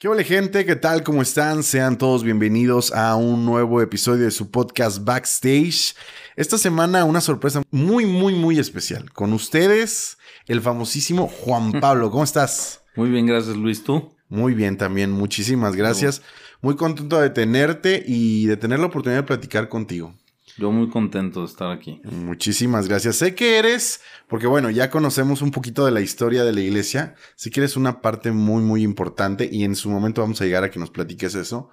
¿Qué hola gente? ¿Qué tal? ¿Cómo están? Sean todos bienvenidos a un nuevo episodio de su podcast Backstage. Esta semana una sorpresa muy, muy, muy especial. Con ustedes, el famosísimo Juan Pablo. ¿Cómo estás? Muy bien, gracias Luis. ¿Tú? Muy bien también, muchísimas gracias. Muy contento de tenerte y de tener la oportunidad de platicar contigo. Yo muy contento de estar aquí. Muchísimas gracias. Sé que eres, porque bueno, ya conocemos un poquito de la historia de la iglesia. Sé que eres una parte muy, muy importante y en su momento vamos a llegar a que nos platiques eso.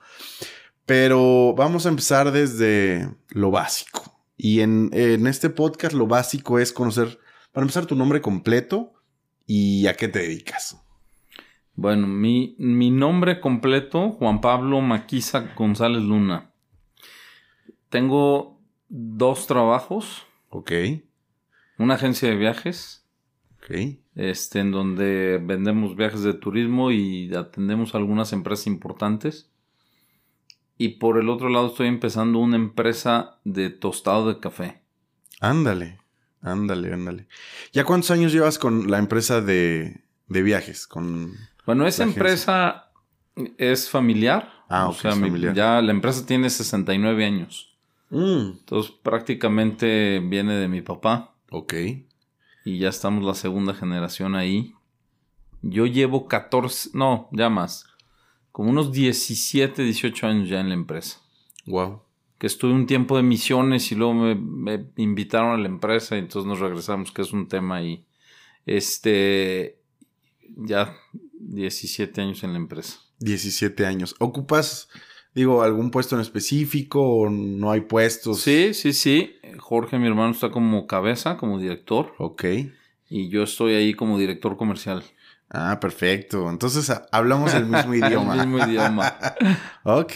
Pero vamos a empezar desde lo básico. Y en, en este podcast lo básico es conocer, para empezar, tu nombre completo y a qué te dedicas. Bueno, mi, mi nombre completo, Juan Pablo Maquisa González Luna. Tengo dos trabajos. Ok. Una agencia de viajes. Ok. Este, en donde vendemos viajes de turismo y atendemos a algunas empresas importantes. Y por el otro lado estoy empezando una empresa de tostado de café. Ándale, ándale, ándale. ¿Ya cuántos años llevas con la empresa de, de viajes? Con bueno, esa empresa es familiar. Ah, ok. familiar. Ya la empresa tiene 69 años. Mm. Entonces prácticamente viene de mi papá. Ok. Y ya estamos la segunda generación ahí. Yo llevo 14, no, ya más. Como unos 17, 18 años ya en la empresa. Wow. Que estuve un tiempo de misiones y luego me, invitaron a la empresa y entonces nos regresamos, que es un tema ahí. Este, ya 17 años en la empresa. 17 años. ¿Ocupas Digo, ¿algún puesto en específico o no hay puestos? Sí, sí, sí. Jorge, mi hermano, está como cabeza, como director. Ok. Y yo estoy ahí como director comercial. Ah, perfecto. Entonces hablamos el mismo idioma. el mismo idioma. ok.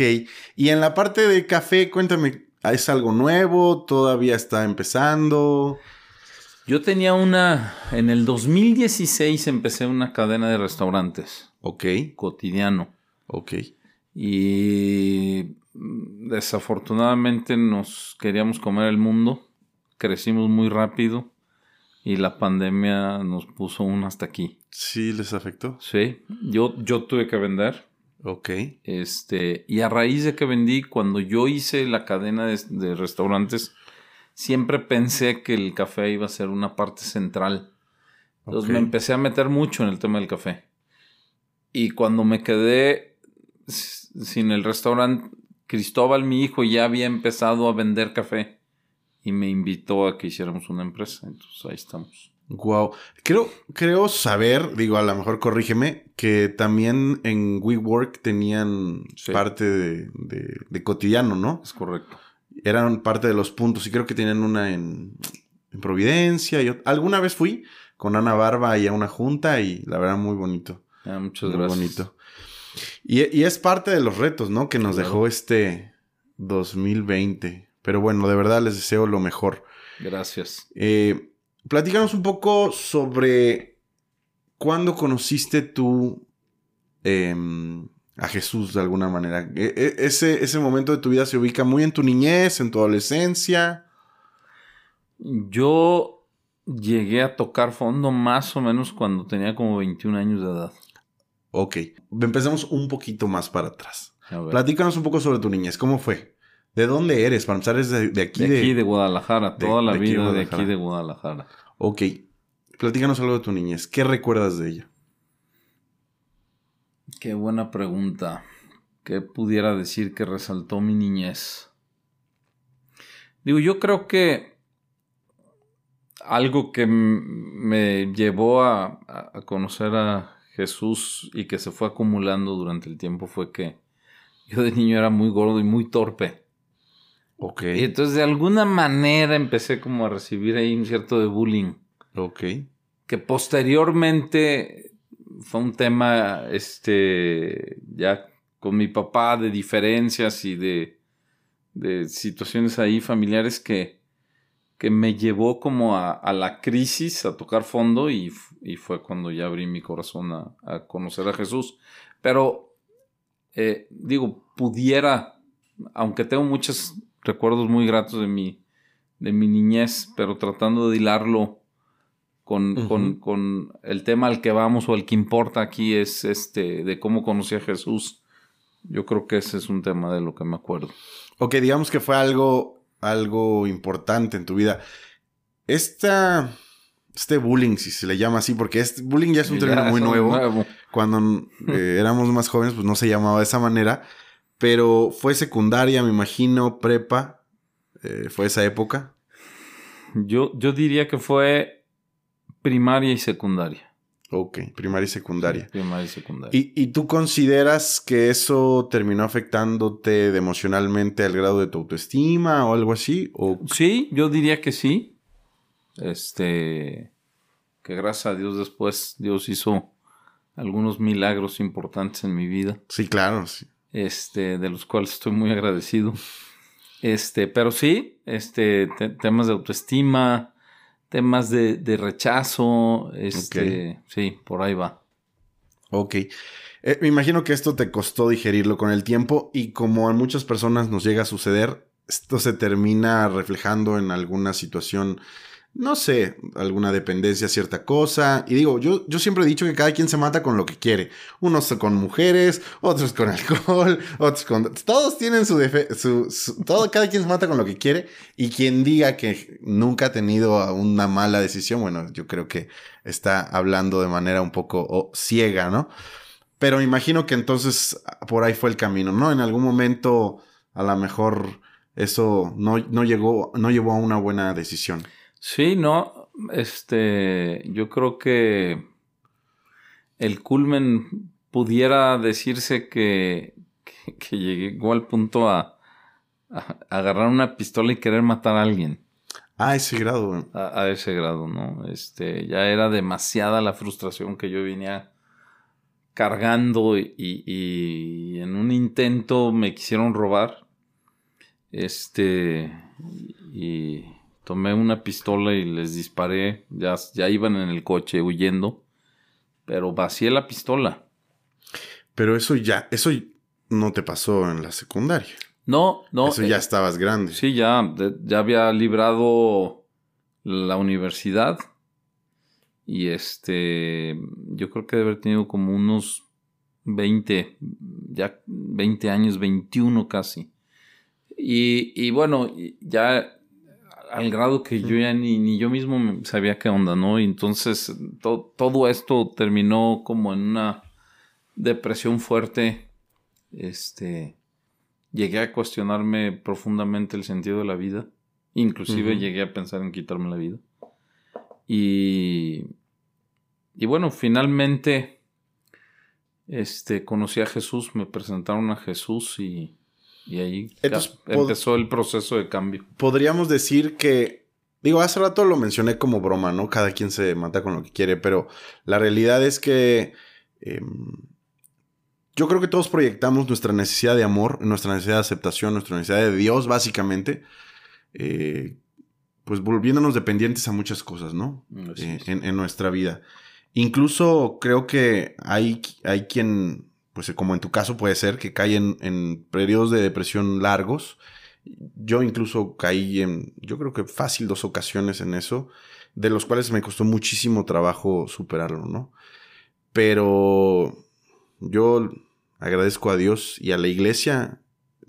Y en la parte de café, cuéntame, ¿es algo nuevo? ¿Todavía está empezando? Yo tenía una. En el 2016 empecé una cadena de restaurantes. Ok. Cotidiano. Ok. Y desafortunadamente nos queríamos comer el mundo, crecimos muy rápido y la pandemia nos puso un hasta aquí. Sí, les afectó. Sí, yo, yo tuve que vender. Ok. Este, y a raíz de que vendí, cuando yo hice la cadena de, restaurantes, siempre pensé que el café iba a ser una parte central. Entonces me empecé a meter mucho en el tema del café. Y cuando me quedé sin el restaurante, Cristóbal, mi hijo, ya había empezado a vender café y me invitó a que hiciéramos una empresa. Entonces ahí estamos. Wow. Creo, creo saber, digo, a lo mejor corrígeme, que también en WeWork tenían parte de, cotidiano, ¿no? Es correcto. Eran parte de los puntos y creo que tenían una en, Providencia. Y alguna vez fui con Ana Barba y a una junta y la verdad muy bonito. Ah, muchas muy gracias. bonito. Y, es parte de los retos, ¿no? Que nos dejó este 2020. Pero bueno, de verdad les deseo lo mejor. Gracias. Eh, platícanos un poco sobre cuándo conociste tú em, a Jesús de alguna manera. E, e, ese, ese momento de tu vida se ubica muy en tu niñez, en tu adolescencia. Yo llegué a tocar fondo más o menos cuando tenía como 21 años de edad. Ok, empecemos un poquito más para atrás. Platícanos un poco sobre tu niñez. ¿Cómo fue? ¿De dónde eres? Para empezar, ¿es de, aquí? De aquí, de, Guadalajara. Toda la vida de aquí de Guadalajara. Ok. Platícanos algo de tu niñez. ¿Qué recuerdas de ella? Qué buena pregunta. ¿Qué pudiera decir que resaltó mi niñez? Digo, yo creo que algo que me llevó a conocer a Jesús y que se fue acumulando durante el tiempo fue que yo de niño era muy gordo y muy torpe. Ok. Y entonces de alguna manera empecé como a recibir ahí un cierto de bullying. Ok. Que posteriormente fue un tema, este, ya con mi papá de diferencias y de, de situaciones ahí familiares que, que me llevó como a, la crisis, a tocar fondo y, fue cuando ya abrí mi corazón a, conocer a Jesús. Pero, eh, digo, pudiera, aunque tengo muchos recuerdos muy gratos de mi, de mi niñez, pero tratando de hilarlo con, con, el tema al que vamos o el que importa aquí es este de cómo conocí a Jesús. Yo creo que ese es un tema de lo que me acuerdo. Ok, digamos que fue algo, algo importante en tu vida. Esta, este bullying, si se le llama así, porque este bullying ya es un término muy nuevo. Cuando eh, éramos más jóvenes, pues no se llamaba de esa manera. Pero fue secundaria, me imagino, prepa. Eh, ¿Fue esa época? Yo, yo diría que fue primaria y secundaria. Ok, primaria y secundaria. primaria y secundaria. ¿Y, tú consideras que eso terminó afectándote emocionalmente al grado de tu autoestima o algo así? ¿O... Sí, yo diría que sí. Este, que gracias a Dios después Dios hizo algunos milagros importantes en mi vida. Sí, claro, sí. Este, de los cuales estoy muy agradecido. Este, pero sí, este, temas de autoestima, temas de, de rechazo, este, sí, por ahí va. Ok. Eh, me imagino que esto te costó digerirlo con el tiempo y como a muchas personas nos llega a suceder, esto se termina reflejando en alguna situación no sé, alguna dependencia cierta cosa. Y digo, yo, yo siempre he dicho que cada quien se mata con lo que quiere. Unos con mujeres, otros con alcohol, otros con... Todos tienen su, su, todo, cada quien se mata con lo que quiere. Y quien diga que nunca ha tenido una mala decisión, bueno, yo creo que está hablando de manera un poco ciega, ¿no? Pero me imagino que entonces por ahí fue el camino, ¿no? En algún momento a lo mejor eso no, no llegó, no llevó a una buena decisión. Sí, no, este, yo creo que el culmen pudiera decirse que, que, llegó al punto a, agarrar una pistola y querer matar a alguien. A ese grado. A, ese grado, ¿no? Este, ya era demasiada la frustración que yo venía cargando y, y en un intento me quisieron robar. Este, y tomé una pistola y les disparé. Ya, ya iban en el coche huyendo. Pero vacié la pistola. Pero eso ya, eso no te pasó en la secundaria. No, no. Eso ya eh, estabas grande. Sí, ya, ya había librado la universidad. Y este, yo creo que debe haber tenido como unos 20, ya 20 años, 21 casi. Y, y bueno, ya al grado que yo ya ni, ni yo mismo sabía qué onda, ¿no? Y entonces todo esto terminó como en una depresión fuerte. Este, llegué a cuestionarme profundamente el sentido de la vida. Inclusive llegué a pensar en quitarme la vida. Y, y bueno, finalmente este, conocí a Jesús, me presentaron a Jesús y y ahí empezó el proceso de cambio. Podríamos decir que, digo, hace rato lo mencioné como broma, ¿no? Cada quien se mata con lo que quiere, pero la realidad es que em, yo creo que todos proyectamos nuestra necesidad de amor, nuestra necesidad de aceptación, nuestra necesidad de Dios, básicamente, eh, pues volviéndonos dependientes a muchas cosas, ¿no? Eh, en, nuestra vida. Incluso creo que hay, hay quien pues como en tu caso puede ser, que cae en, periodos de depresión largos. Yo incluso caí en, yo creo que fácil dos ocasiones en eso, de los cuales me costó muchísimo trabajo superarlo, ¿no? Pero yo agradezco a Dios y a la iglesia,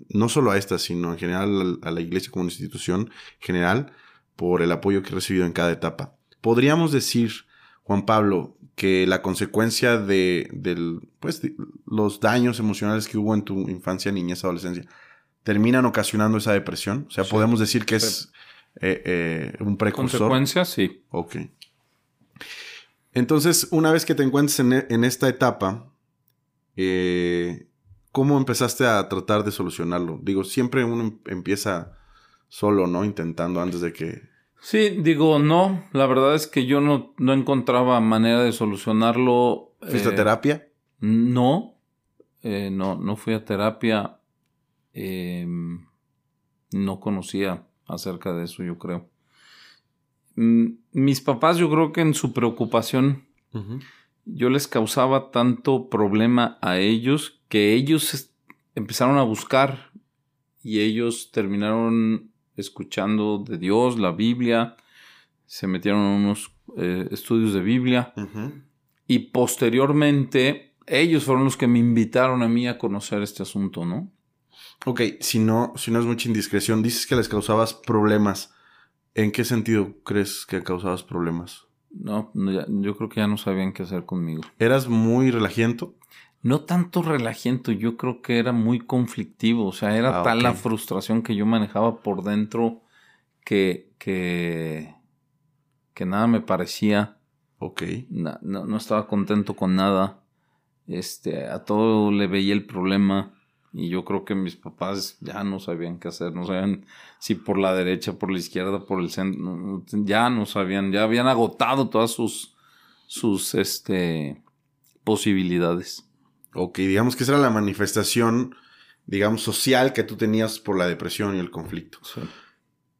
no solo a esta, sino en general a la iglesia como institución general, por el apoyo que he recibido en cada etapa. Podríamos decir, Juan Pablo, que la consecuencia de, pues, los daños emocionales que hubo en tu infancia, niñez, adolescencia, terminan ocasionando esa depresión. O sea, podemos decir que es eh, eh, un precursor. Consecuencia, sí. Ok. Entonces, una vez que te encuentres en, esta etapa, eh, ¿cómo empezaste a tratar de solucionarlo? Digo, siempre uno empieza solo, ¿no? Intentando antes de que Sí, digo, no, la verdad es que yo no, no encontraba manera de solucionarlo ¿Fuiste a terapia? No, no, no fui a terapia. Em, no conocía acerca de eso, yo creo. Mm, mis papás, yo creo que en su preocupación, yo les causaba tanto problema a ellos que ellos empezaron a buscar y ellos terminaron escuchando de Dios, la Biblia, se metieron a unos eh, estudios de Biblia y posteriormente ellos fueron los que me invitaron a mí a conocer este asunto, ¿no? Ok, si no, si no es mucha indiscreción, dices que les causabas problemas. ¿En qué sentido crees que causabas problemas? No, yo creo que ya no sabían qué hacer conmigo. ¿Eras muy relajiento? No tanto relajiento, yo creo que era muy conflictivo. O sea, era ah, tal la frustración que yo manejaba por dentro que, que, que nada me parecía. Ok. No, no, estaba contento con nada. Este, a todo le veía el problema. Y yo creo que mis papás ya no sabían qué hacer, no sabían si por la derecha, por la izquierda, por el centro, ya no sabían, ya habían agotado todas sus, sus este, posibilidades. Ok, digamos que esa era la manifestación, digamos, social que tú tenías por la depresión y el conflicto.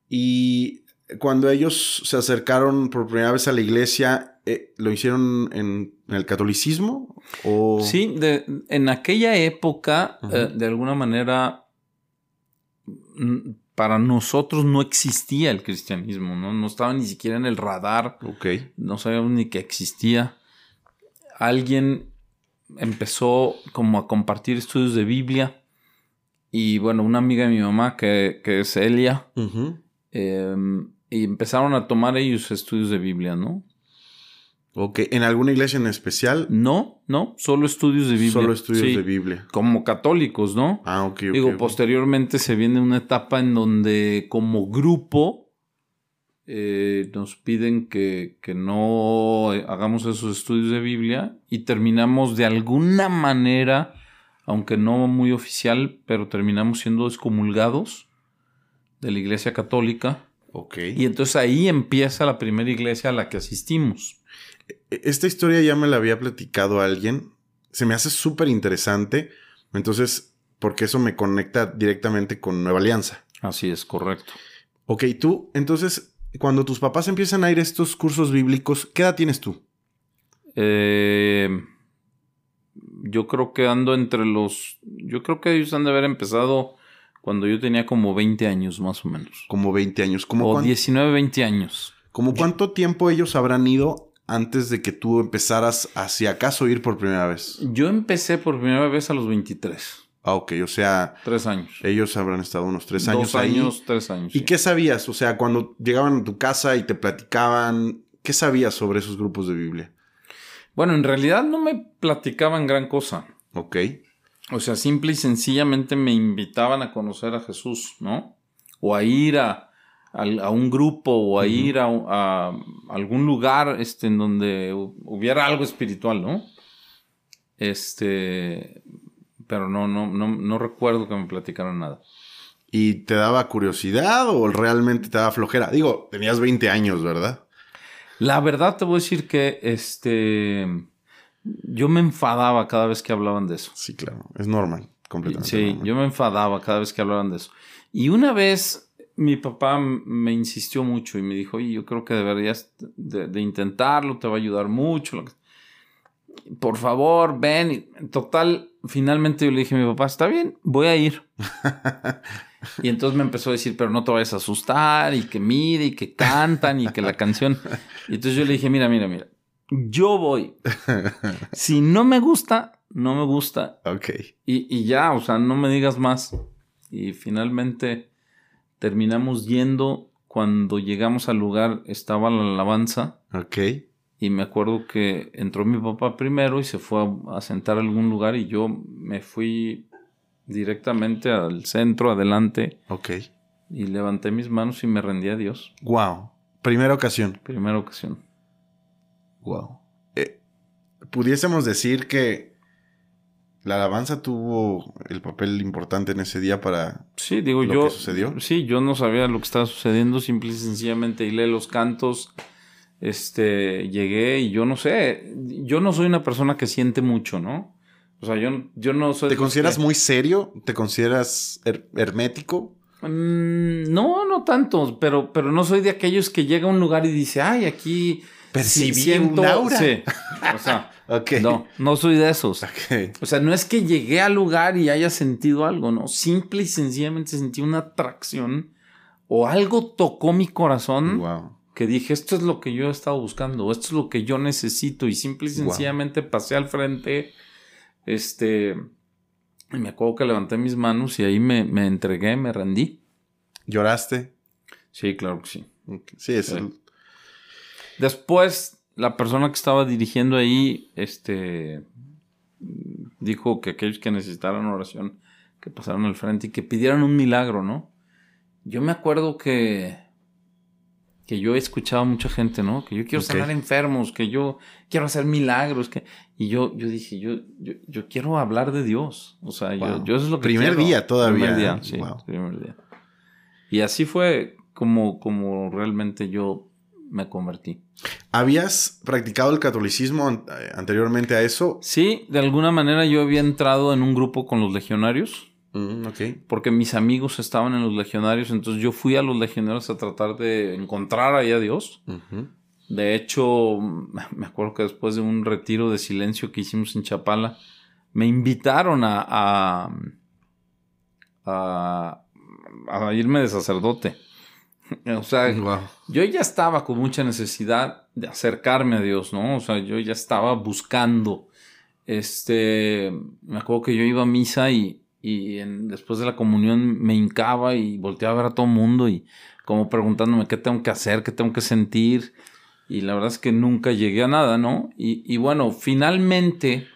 Y cuando ellos se acercaron por primera vez a la iglesia, eh, ¿lo hicieron en, el catolicismo? O... Sí, en aquella época, eh, de alguna manera, mm, para nosotros no existía el cristianismo, ¿no? No estaba ni siquiera en el radar. Ok. No sabíamos ni que existía. Alguien empezó como a compartir estudios de Biblia. Y bueno, una amiga de mi mamá, que, es Elia, y empezaron a tomar ellos estudios de Biblia, ¿no? Ok, ¿en alguna iglesia en especial? No, no, solo estudios de Biblia. Solo estudios de Biblia. Como católicos, ¿no? Ah, ok, Digo, posteriormente se viene una etapa en donde como grupo eh, nos piden que, que, no hagamos esos estudios de Biblia y terminamos de alguna manera, aunque no muy oficial, pero terminamos siendo excomulgados de la iglesia católica y entonces ahí empieza la primera iglesia a la que asistimos. E-, esta historia ya me la había platicado alguien. Se me hace súper interesante. Entonces, porque eso me conecta directamente con Nueva Alianza. Así es, correcto. Ok, tú, entonces, cuando tus papás empiezan a ir a estos cursos bíblicos, ¿qué edad tienes tú? Eh, yo creo que ando entre los. Yo creo que ellos han de haber empezado cuando yo tenía como 20 años más o menos. Como 20 años. ¿Como o 19, 20 años. ¿Como cuánto tiempo ellos habrán ido antes de que tú empezaras hacia acaso ir por primera vez? Yo empecé por primera vez a los 23. Ah, ok, o sea... Tres años. Ellos habrán estado unos tres años Dos años, tres años. ¿Y qué sabías? O sea, cuando llegaban a tu casa y te platicaban, ¿qué sabías sobre esos grupos de Biblia? Bueno, en realidad no me platicaban gran cosa. Ok. O sea, simple y sencillamente me invitaban a conocer a Jesús, ¿no? O a ir a, un grupo o a ir a, algún lugar este, en donde hubiera algo espiritual, ¿no? Este, pero no, no, no, no recuerdo que me platicaran nada. ¿Y te daba curiosidad o realmente te daba flojera? Digo, tenías 20 años, ¿verdad? La verdad te voy a decir que este yo me enfadaba cada vez que hablaban de eso. Sí, claro, es normal, completamente. Sí, yo me enfadaba cada vez que hablaban de eso. Y una vez mi papá me insistió mucho y me dijo, oye, yo creo que deberías de, intentarlo, te va a ayudar mucho. Por favor, ven. total, finalmente yo le dije a mi papá, está bien, voy a ir. y entonces me empezó a decir, pero no te vayas a asustar y que mire y que cantan y que la canción. Y entonces yo le dije, mira, mira, mira, yo voy. si no me gusta, no me gusta. Ok. Y, ya, o sea, no me digas más. Y finalmente terminamos yendo. Cuando llegamos al lugar estaba la alabanza. Ok. Y me acuerdo que entró mi papá primero y se fue a, sentar a algún lugar y yo me fui directamente al centro, adelante. Ok. Y levanté mis manos y me rendí a Dios. Wow. Primera ocasión. Primera ocasión. Wow. Eh, pudiésemos decir que la alabanza tuvo el papel importante en ese día para sí, digo, lo yo, que sucedió. Sí, yo no sabía lo que estaba sucediendo, simple y sencillamente leí los cantos, este, llegué y yo no sé, yo no soy una persona que siente mucho, ¿no? O sea, yo, yo no soy... ¿Te consideras muy serio? ¿Te consideras hermético? Mm, no, no tanto, pero, pero no soy de aquellos que llega a un lugar y dice, ay, aquí... Percibí un aura. Sí. O sea, no, no soy de esos. O sea, no es que llegué al lugar y haya sentido algo, no. Simple y sencillamente sentí una atracción o algo tocó mi corazón. Wow que dije, esto es lo que yo he estado buscando, esto es lo que yo necesito y simple y sencillamente pasé al frente, este, y me acuerdo que levanté mis manos y ahí me, entregué, me rendí. ¿Lloraste? Sí, claro que sí. Sí, es El... Después, la persona que estaba dirigiendo ahí, este, dijo que aquellos que necesitaran oración, que pasaran al frente y que pidieran un milagro, ¿no? Yo me acuerdo que que yo he escuchado a mucha gente, ¿no? Que yo quiero sanar enfermos, que yo quiero hacer milagros, que y yo yo dije, yo yo, quiero hablar de Dios, o sea, yo, yo, eso es lo que primer día todavía. Primer día, sí, primer día. Y así fue como como realmente yo me convertí. ¿Habías practicado el catolicismo eh, anteriormente a eso? Sí, de alguna manera yo había entrado en un grupo con los legionarios. Mm, Porque mis amigos estaban en los legionarios, entonces yo fui a los legionarios a tratar de encontrar ahí a Dios. De hecho, me acuerdo que después de un retiro de silencio que hicimos en Chapala, me invitaron a, a, a, irme de sacerdote. O sea, yo ya estaba con mucha necesidad de acercarme a Dios, ¿no? O sea, yo ya estaba buscando. Este, me acuerdo que yo iba a misa y, y después de la comunión me hincaba y volteaba a ver a todo el mundo y como preguntándome qué tengo que hacer, qué tengo que sentir. Y la verdad es que nunca llegué a nada, ¿no? Y, bueno, finalmente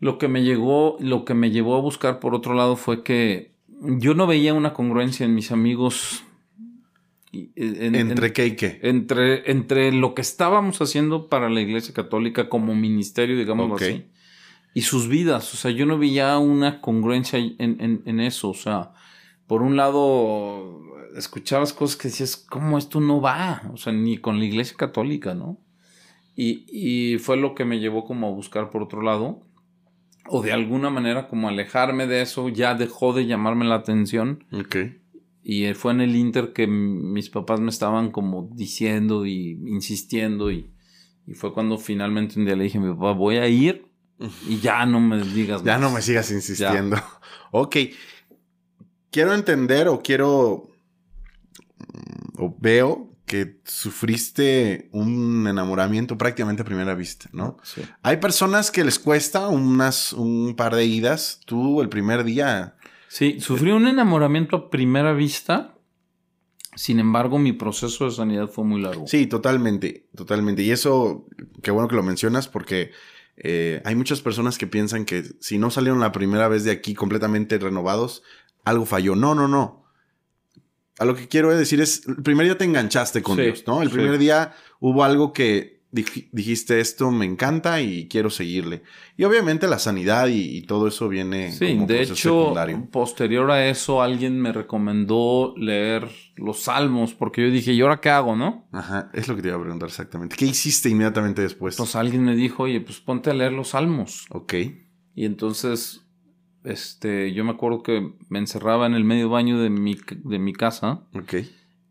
lo que me llegó, lo que me llevó a buscar por otro lado fue que yo no veía una congruencia en mis amigos. ¿Entre qué y qué? Entre, entre lo que estábamos haciendo para la Iglesia Católica como ministerio, digamos así y sus vidas. O sea, yo no veía una congruencia en, en, eso. O sea, por un lado, escuchabas cosas que decías, ¿cómo esto no va? O sea, ni con la iglesia católica, ¿no? Y, y fue lo que me llevó como a buscar por otro lado. O de alguna manera como alejarme de eso, ya dejó de llamarme la atención. Ok. Y fue en el Inter que mis papás me estaban como diciendo y insistiendo y, y fue cuando finalmente un día le dije a mi papá, voy a ir y ya no me digas Ya no me sigas insistiendo. Ok. Quiero entender o quiero. Mm, o veo que sufriste un enamoramiento prácticamente a primera vista, ¿no? Sí. Hay personas que les cuesta unas, un par de idas. Tú el primer día. Sí, sufrí un enamoramiento a primera vista. Sin embargo, mi proceso de sanidad fue muy largo. Sí, totalmente, totalmente. Y eso, qué bueno que lo mencionas porque eh, hay muchas personas que piensan que si no salieron la primera vez de aquí completamente renovados, algo falló. No, no, no. A lo que quiero decir es, el primer día te enganchaste con Dios, ¿no? El primer día hubo algo que dijiste esto me encanta y quiero seguirle. Y obviamente la sanidad y, todo eso viene sí, como de hecho, posterior a eso alguien me recomendó leer los salmos porque yo dije, ¿y ahora qué hago, no? Ajá, es lo que te iba a preguntar exactamente. ¿Qué hiciste inmediatamente después? Pues alguien me dijo, oye, pues ponte a leer los salmos. Ok. Y entonces, este, yo me acuerdo que me encerraba en el medio baño de mi, de mi casa. Ok.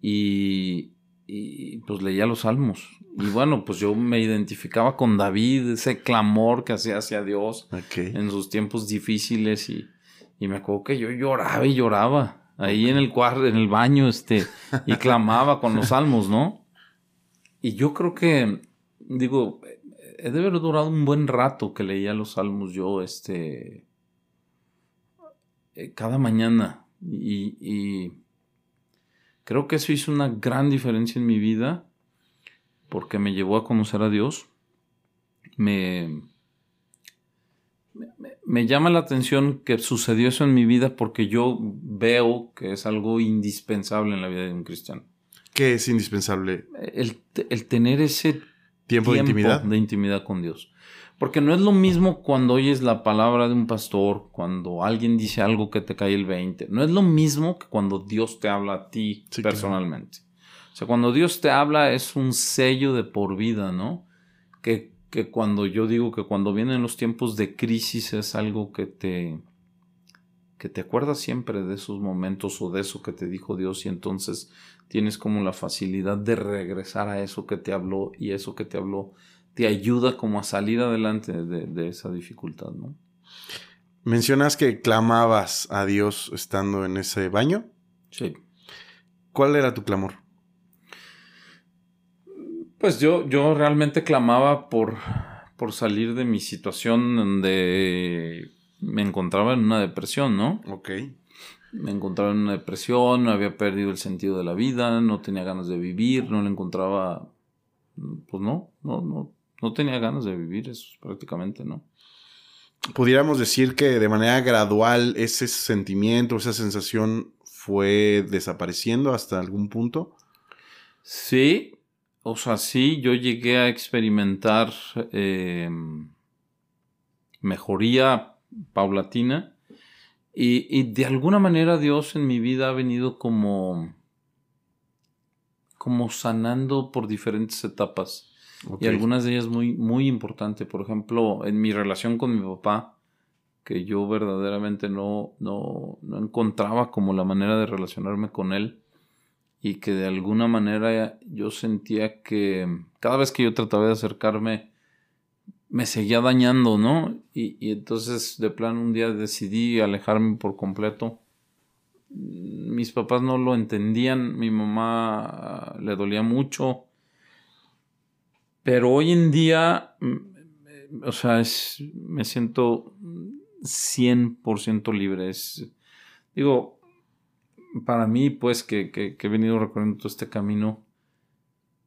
Y, y pues leía los salmos. Y bueno, pues yo me identificaba con David, ese clamor que hacía hacia Dios en sus tiempos difíciles y, y, me acuerdo que yo lloraba y lloraba ahí en el cuarto, en el baño, este, y clamaba con los salmos, ¿no? Y yo creo que, digo, he de haber durado un buen rato que leía los salmos yo, este, eh, cada mañana y, y Creo que eso hizo una gran diferencia en mi vida porque me llevó a conocer a Dios. Me, me, llama la atención que sucedió eso en mi vida porque yo veo que es algo indispensable en la vida de un cristiano. ¿Qué es indispensable? El, tener ese tiempo, de, intimidad? de intimidad con Dios. Porque no es lo mismo cuando oyes la palabra de un pastor, cuando alguien dice algo que te cae el 20. No es lo mismo que cuando Dios te habla a ti personalmente. O sea, cuando Dios te habla es un sello de por vida, ¿no? Que, que cuando yo digo que cuando vienen los tiempos de crisis es algo que te que te acuerdas siempre de esos momentos o de eso que te dijo Dios y entonces tienes como la facilidad de regresar a eso que te habló y eso que te habló te ayuda como a salir adelante de, esa dificultad, ¿no? Mencionas que clamabas a Dios estando en ese baño. Sí. ¿Cuál era tu clamor? Pues yo, yo realmente clamaba por, por salir de mi situación donde me encontraba en una depresión, ¿no? Ok. Me encontraba en una depresión, había perdido el sentido de la vida, no tenía ganas de vivir, no le encontraba, pues no, no, no, no tenía ganas de vivir, eso prácticamente, ¿no? Pudiéramos decir que de manera gradual ese sentimiento, esa sensación fue desapareciendo hasta algún punto. Sí, o sea, sí, yo llegué a experimentar eh, mejoría paulatina. Y, de alguna manera Dios en mi vida ha venido como, como sanando por diferentes etapas. Y algunas de ellas muy, muy importantes. Por ejemplo, en mi relación con mi papá, que yo verdaderamente no, no, no encontraba como la manera de relacionarme con él. Y que de alguna manera yo sentía que cada vez que yo trataba de acercarme me seguía dañando, ¿no? Y, entonces de plano un día decidí alejarme por completo. Mis papás no lo entendían, mi mamá le dolía mucho. Pero hoy en día, mm, o sea, me siento 100% libre. digo, para mí, pues, que, que he venido recorriendo todo este camino,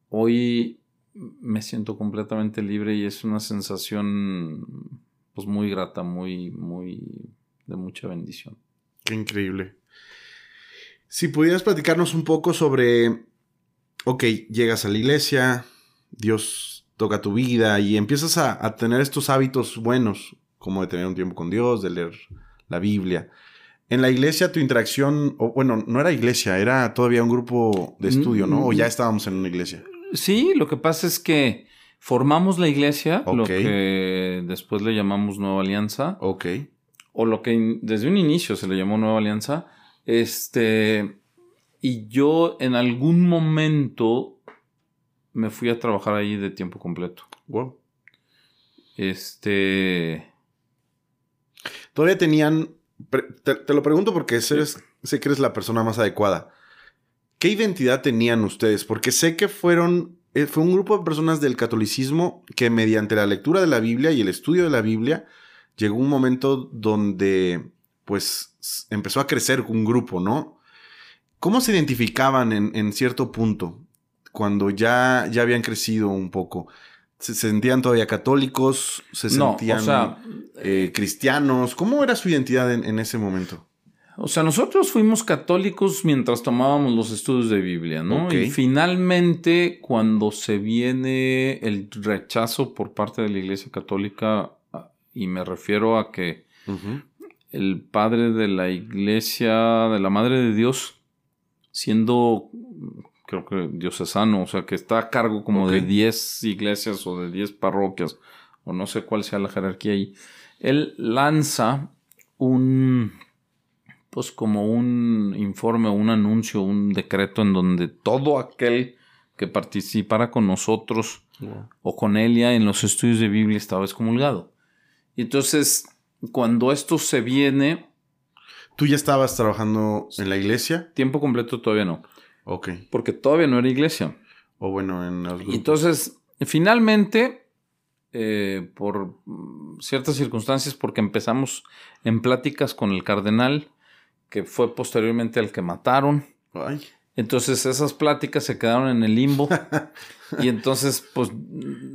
hoy me siento completamente libre y es una sensación pues muy grata, muy, muy de mucha bendición. Qué increíble. Si pudieras platicarnos un poco sobre, ok, llegas a la iglesia, Dios toca tu vida y empiezas a, tener estos hábitos buenos, como de tener un tiempo con Dios, de leer la Biblia. En la iglesia tu interacción, o bueno, no era iglesia, era todavía un grupo de estudio, ¿no? O ya mm, estábamos en una iglesia. Sí, lo que pasa es que formamos la iglesia, lo que después le llamamos Nueva Alianza. Ok. O lo que desde un inicio se le llamó Nueva Alianza. Este. Y yo en algún momento me fui a trabajar ahí de tiempo completo. Wow. Este. Todavía tenían. Te, lo pregunto porque sé, sé que eres la persona más adecuada. ¿Qué identidad tenían ustedes? Porque sé que fueron, eh, fue un grupo de personas del catolicismo que mediante la lectura de la Biblia y el estudio de la Biblia llegó un momento donde pues empezó a crecer un grupo, ¿no? ¿Cómo se identificaban en, cierto punto cuando ya, ya habían crecido un poco? ¿Se sentían todavía católicos? ¿Se sentían eh, cristianos? ¿Cómo era su identidad en ese momento? O sea, nosotros fuimos católicos mientras tomábamos los estudios de Biblia, ¿no? Y finalmente, cuando se viene el rechazo por parte de la Iglesia Católica, ah, y me refiero a que el padre de la Iglesia, de la Madre de Dios, siendo, creo que diocesano, o sea, que está a cargo como de 10 iglesias o de 10 parroquias, o no sé cuál sea la jerarquía ahí, él lanza un pues como un informe, un anuncio, un decreto en donde todo aquel que participara con nosotros o con Elia en los estudios de Biblia estaba excomulgado. Y entonces, cuando esto se viene... ¿Tú ya estabas trabajando en la iglesia? Tiempo completo todavía no. Ok. Porque todavía no era iglesia. O bueno, en los Entonces, finalmente, eh, por ciertas circunstancias, porque empezamos en pláticas con el cardenal, que fue posteriormente el que mataron. Entonces esas pláticas se quedaron en el limbo. y entonces, pues,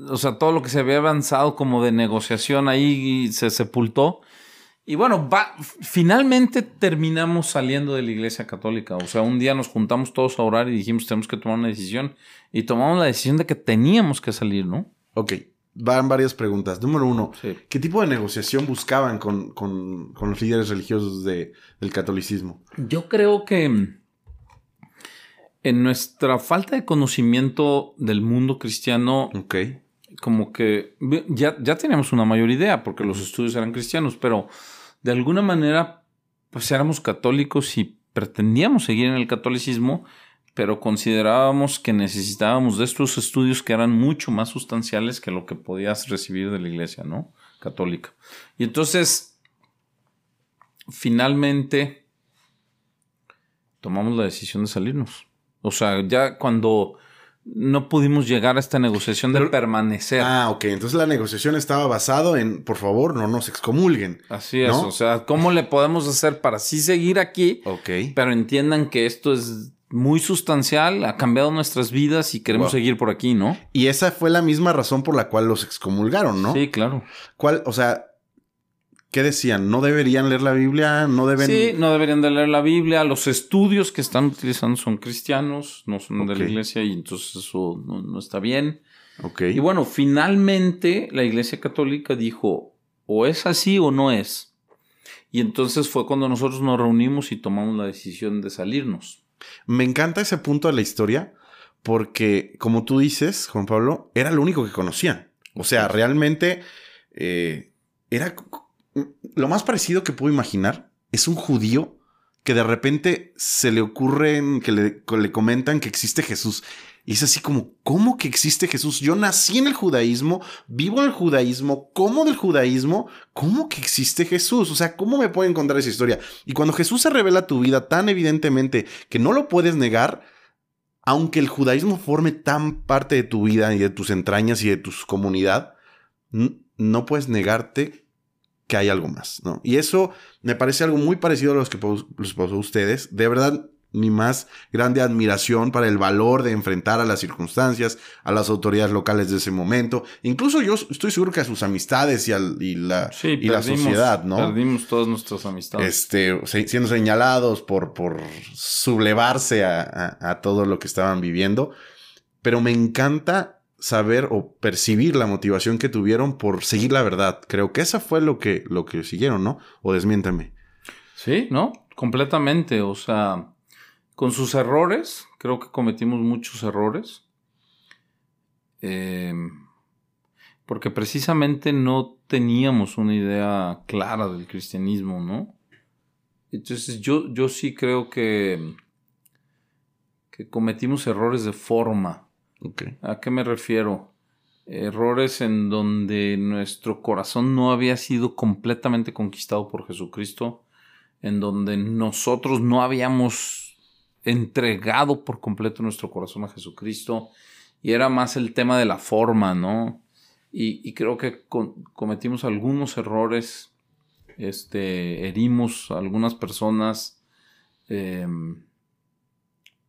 o sea, todo lo que se había avanzado como de negociación ahí se sepultó. Y bueno, va, finalmente terminamos saliendo de la iglesia católica. O sea, un día nos juntamos todos a orar y dijimos, tenemos que tomar una decisión. Y tomamos la decisión de que teníamos que salir, ¿no? Ok van varias preguntas. Número uno, ¿qué tipo de negociación buscaban con, los líderes religiosos del catolicismo? Yo creo que En nuestra falta de conocimiento del mundo cristiano, Ok. como que ya, ya teníamos una mayor idea, porque los estudios eran cristianos, pero de alguna manera, pues éramos católicos y pretendíamos seguir en el catolicismo, pero considerábamos que necesitábamos de estos estudios que eran mucho más sustanciales que lo que podías recibir de la iglesia, ¿no? Católica. Y entonces, finalmente, tomamos la decisión de salirnos. O sea, ya cuando no pudimos llegar a esta negociación de permanecer. Ah, ok. Entonces la negociación estaba basado en, por favor, no nos excomulguen. Así es, ¿no? o sea, ¿cómo le podemos hacer para sí seguir aquí, Ok. pero entiendan que esto es muy sustancial, ha cambiado nuestras vidas y queremos Wow. seguir por aquí, ¿no? Y esa fue la misma razón por la cual los excomulgaron, ¿no? Sí, claro. ¿Cuál, o sea, qué decían? ¿No deberían leer la Biblia? ¿No deben...? Sí, no deberían de leer la Biblia, los estudios que están utilizando son cristianos, no son de la iglesia y entonces eso no, no está bien. Y bueno, finalmente la iglesia católica dijo, o es así o no es. Y entonces fue cuando nosotros nos reunimos y tomamos la decisión de salirnos. Me encanta ese punto de la historia porque, como tú dices, Juan Pablo, era lo único que conocían. O sea, realmente eh, era lo más parecido que puedo imaginar. Es un judío que de repente se le ocurre que le, le comentan que existe Jesús. Y es así como, ¿cómo que existe Jesús? Yo nací en el judaísmo, vivo en el judaísmo, como del judaísmo, ¿cómo que existe Jesús? O sea, ¿cómo me puede encontrar esa historia? Y cuando Jesús se revela tu vida tan evidentemente que no lo puedes negar, aunque el judaísmo forme tan parte de tu vida y de tus entrañas y de tu comunidad, no puedes negarte que hay algo más, ¿no? Y eso me parece algo muy parecido a los que les pasó a ustedes. De verdad, mi más grande admiración para el valor de enfrentar a las circunstancias, a las autoridades locales de ese momento. Incluso yo estoy seguro que a sus amistades y, al- y la, Sí, y la sociedad, ¿no? Perdimos todas nuestras amistades. este, siendo señalados por, por sublevarse a, a- a todo lo que estaban viviendo. Pero me encanta saber o percibir la motivación que tuvieron por seguir la verdad. Creo que esa fue lo que, lo que siguieron, ¿no? O desmiéntame. Sí, ¿no? Completamente. O sea, con sus errores, creo que cometimos muchos errores. Eh, porque precisamente no teníamos una idea clara del cristianismo, ¿no? Entonces yo, yo sí creo que, que cometimos errores de forma. ¿A qué me refiero? Errores en donde nuestro corazón no había sido completamente conquistado por Jesucristo, en donde nosotros no habíamos entregado por completo nuestro corazón a Jesucristo, y era más el tema de la forma, ¿no? Y, creo que cometimos algunos errores, este, herimos a algunas personas, em,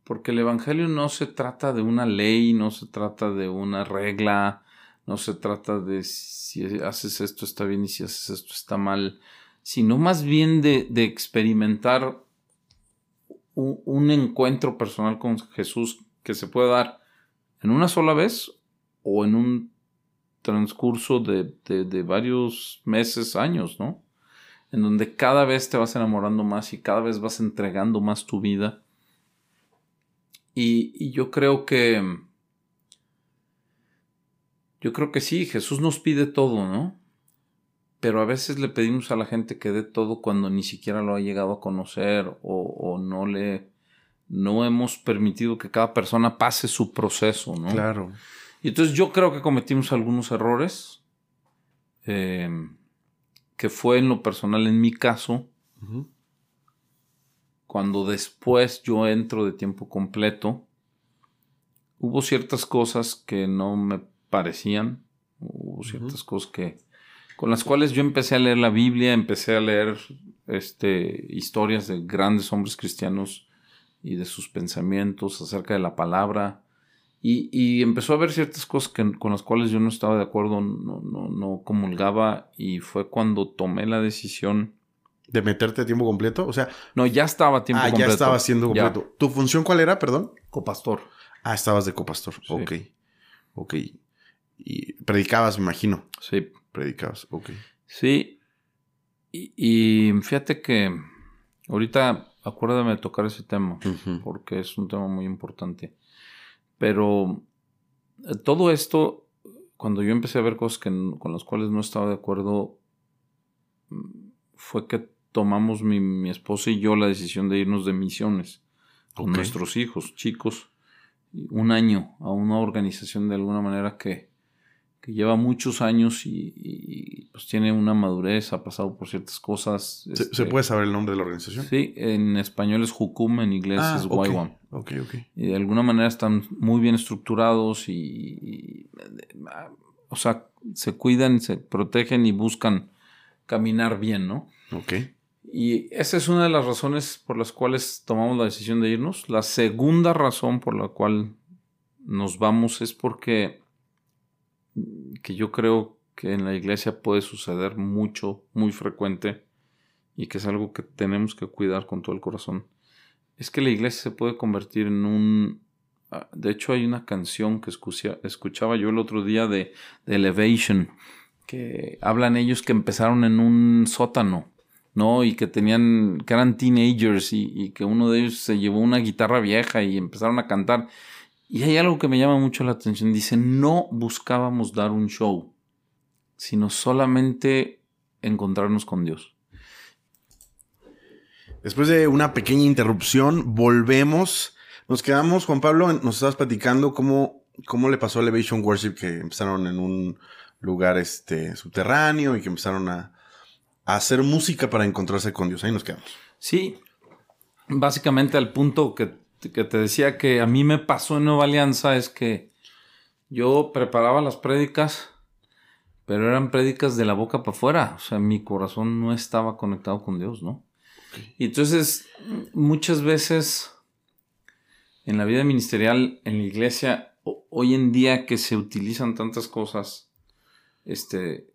porque el Evangelio no se trata de una ley, no se trata de una regla, no se trata de si haces esto está bien y si haces esto está mal, sino más bien de, experimentar un, un encuentro personal con Jesús que se puede dar en una sola vez o en un transcurso de, de- de varios meses, años, ¿no? En donde cada vez te vas enamorando más y cada vez vas entregando más tu vida. Y, y yo creo que. Yo creo que sí, Jesús nos pide todo, ¿no? Pero a veces le pedimos a la gente que dé todo cuando ni siquiera lo ha llegado a conocer o, o no le. No hemos permitido que cada persona pase su proceso, ¿no? Claro. Y entonces yo creo que cometimos algunos errores. eh, que fue en lo personal, en mi caso, Ujú. Cuando después yo entro de tiempo completo, hubo ciertas cosas que no me parecían, hubo ciertas cosas que con las cuales yo empecé a leer la Biblia, empecé a leer este historias de grandes hombres cristianos y de sus pensamientos acerca de la palabra. Y, y empezó a haber ciertas cosas que- con las cuales yo no estaba de acuerdo, no, no, no comulgaba, y fue cuando tomé la decisión. ¿De meterte a tiempo completo? O sea, No, ya estaba a tiempo ah, completo. ya estaba haciendo Ya. completo. ¿Tu función cuál era, perdón? Copastor. Ah, estabas de copastor. Sí. Ok. Ok. Y predicabas, me imagino. Sí. Predicabas, ok. Sí. Y, y fíjate que ahorita acuérdame de tocar ese tema, porque es un tema muy importante. Pero eh, todo esto, cuando yo empecé a ver cosas que, con las cuales no estaba de acuerdo, mm, fue que tomamos mi, mi esposa y yo la decisión de irnos de misiones con nuestros hijos, chicos, un año a una organización de alguna manera que, que lleva muchos años y, pues tiene una madurez, ha pasado por ciertas cosas. ¿Se, este, puede saber el nombre de la organización? Sí, en español es Jukum, en inglés ah, es okay. Ok, ok. Y de alguna manera están muy bien estructurados y, o sea, se cuidan, se protegen y buscan caminar bien, ¿no? Ok. Y esa es una de las razones por las cuales tomamos la decisión de irnos. La segunda razón por la cual nos vamos es porque que yo creo que en la iglesia puede suceder mucho, muy frecuente, y que es algo que tenemos que cuidar con todo el corazón, es que la iglesia se puede convertir en un... Ah, de hecho hay una canción que escuchaba yo el otro día de, Elevation, que hablan ellos que empezaron en un sótano, ¿no? Y que tenían, que eran teenagers y, y, que uno de ellos se llevó una guitarra vieja y empezaron a cantar. Y hay algo que me llama mucho la atención. Dice, no buscábamos dar un show, sino solamente encontrarnos con Dios. Después de una pequeña interrupción, volvemos. Nos quedamos, Juan Pablo, nos estabas platicando cómo, cómo le pasó a Elevation Worship, que empezaron en un lugar este, subterráneo y que empezaron a, a hacer música para encontrarse con Dios. Ahí nos quedamos. Sí, básicamente al punto que que te decía que a mí me pasó en Nueva Alianza es que yo preparaba las prédicas, pero eran prédicas de la boca para afuera. O sea, mi corazón no estaba conectado con Dios, ¿no? Y entonces, muchas veces en la vida ministerial, en la iglesia, hoy en día que se utilizan tantas cosas, este,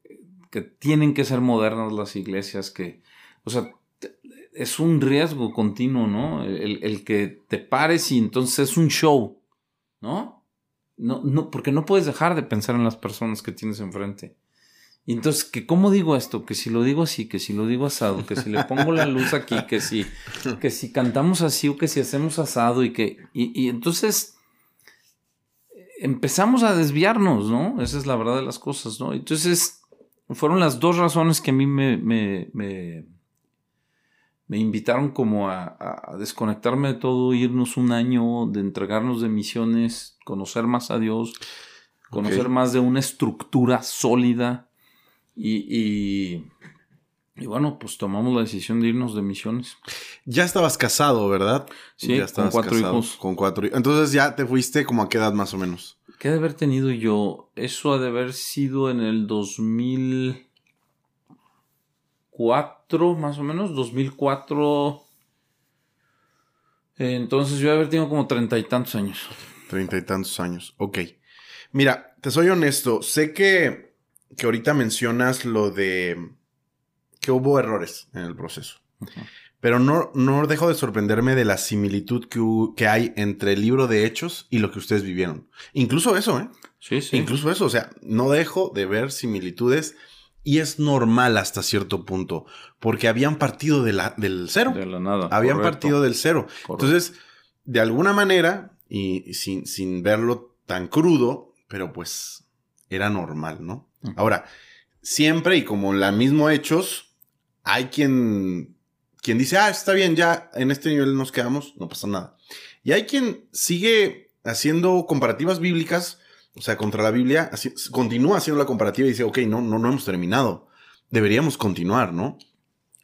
que tienen que ser modernas las iglesias, que, o sea, es un riesgo continuo, ¿no? El, que te pares y entonces es un show, ¿no? No, no, porque no puedes dejar de pensar en las personas que tienes enfrente. Y entonces, que ¿cómo digo esto? Que si lo digo así, que si lo digo asado, que si le pongo la luz aquí, que si, que si cantamos así o que si hacemos asado y que... Y, entonces empezamos a desviarnos, ¿no? Esa es la verdad de las cosas, ¿no? Entonces, fueron las dos razones que a mí me me invitaron como a, desconectarme de todo, irnos un año, de entregarnos de misiones, conocer más a Dios, conocer más de una estructura sólida y, y, bueno, pues tomamos la decisión de irnos de misiones. Ya estabas casado, ¿verdad? Sí, ya estabas con cuatro hijos. Con cuatro hijos. Entonces ya te fuiste como a qué edad más o menos. ¿Qué de haber tenido yo? Eso ha de haber sido en el 2000 más o menos, 2004. Entonces yo haber tenido como treinta y tantos años. Treinta y tantos años, ok. Mira, te soy honesto, sé que, que ahorita mencionas lo de que hubo errores en el proceso. Pero no, no dejo de sorprenderme de la similitud que, que, hay entre el libro de Hechos y lo que ustedes vivieron. Incluso eso, ¿eh? Sí, sí. Incluso eso, o sea, no dejo de ver similitudes y es normal hasta cierto punto, porque habían partido de la, del cero. De la nada. Habían partido del cero. Entonces, de alguna manera, y, sin, sin, verlo tan crudo, pero pues era normal, ¿no? Ahora, siempre, y como la mismo hechos, hay quien, quien dice, ah, está bien, ya en este nivel nos quedamos, no pasa nada. Y hay quien sigue haciendo comparativas bíblicas o sea, contra la Biblia, continúa haciendo la comparativa y dice, ok, no, no, no hemos terminado. Deberíamos continuar, ¿no?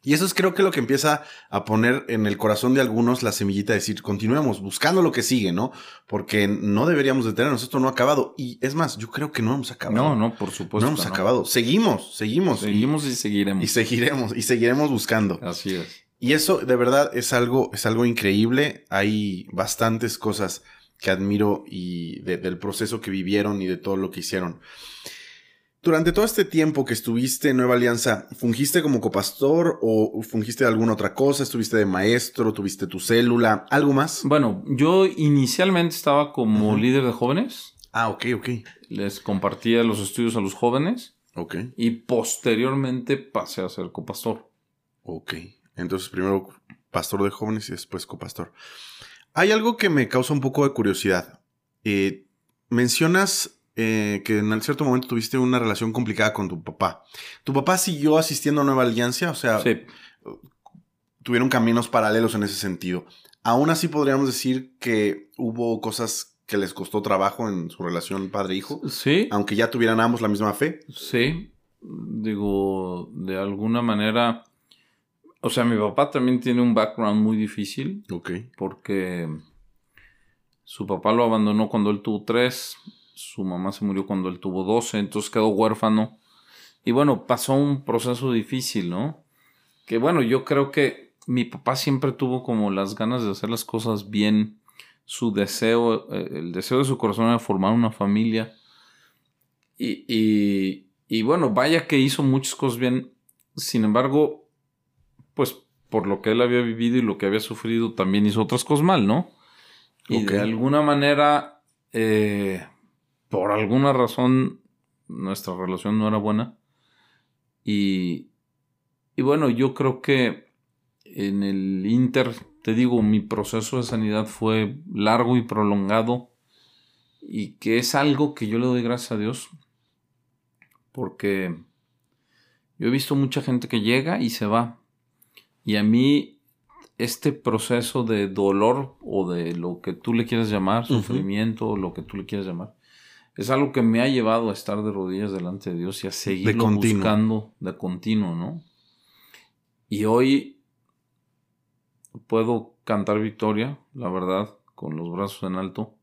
Y eso es creo que lo que empieza a poner en el corazón de algunos la semillita de decir, continuemos buscando lo que sigue, ¿no? Porque no deberíamos detenernos, esto no ha acabado. Y es más, yo creo que no hemos acabado. No, no, por supuesto. No hemos acabado. Seguimos, seguimos. Seguimos y, seguiremos. Y seguiremos, y seguiremos buscando. Así es. Y eso de verdad es algo, es algo increíble. Hay bastantes cosas que admiro y del proceso que vivieron y de todo lo que hicieron. Durante todo este tiempo que estuviste en Nueva Alianza, ¿fungiste como copastor o fungiste de alguna otra cosa? ¿Estuviste de maestro? ¿Tuviste tu célula? ¿Algo más? Bueno, yo inicialmente estaba como líder de jóvenes. Ah, ok, ok. Les compartía los estudios a los jóvenes. Ok. Y posteriormente pasé a ser copastor. Ok. Entonces primero pastor de jóvenes y después copastor. Hay algo que me causa un poco de curiosidad. Eh, mencionas eh, que en cierto momento tuviste una relación complicada con tu papá. ¿Tu papá siguió asistiendo a Nueva Alianza? O sea, tuvieron caminos paralelos en ese sentido. Aún así podríamos decir que hubo cosas que les costó trabajo en su relación padre-hijo. Sí. Aunque ya tuvieran ambos la misma fe. Sí. Digo, de alguna manera. O sea, mi papá también tiene un background muy difícil. Ok. Porque su papá lo abandonó cuando él tuvo tres. Su mamá se murió cuando él tuvo doce. Entonces quedó huérfano. Y bueno, pasó un proceso difícil, ¿no? Que bueno, yo creo que mi papá siempre tuvo como las ganas de hacer las cosas bien. Su deseo, eh, el deseo de su corazón era formar una familia. Y, y, y bueno, vaya que hizo muchas cosas bien. Sin embargo, pues por lo que él había vivido y lo que había sufrido, también hizo otras cosas mal, ¿no? Y de alguna manera, eh, por alguna razón, nuestra relación no era buena. Y, y bueno, yo creo que en el Inter, te digo, mi proceso de sanidad fue largo y prolongado y que es algo que yo le doy gracias a Dios porque yo he visto mucha gente que llega y se va y a mí este proceso de dolor o de lo que tú le quieras llamar, sufrimiento o lo que tú le quieras llamar, es algo que me ha llevado a estar de rodillas delante de Dios y a seguirlo buscando de continuo, ¿no? Y hoy puedo cantar victoria, la verdad, con los brazos en alto.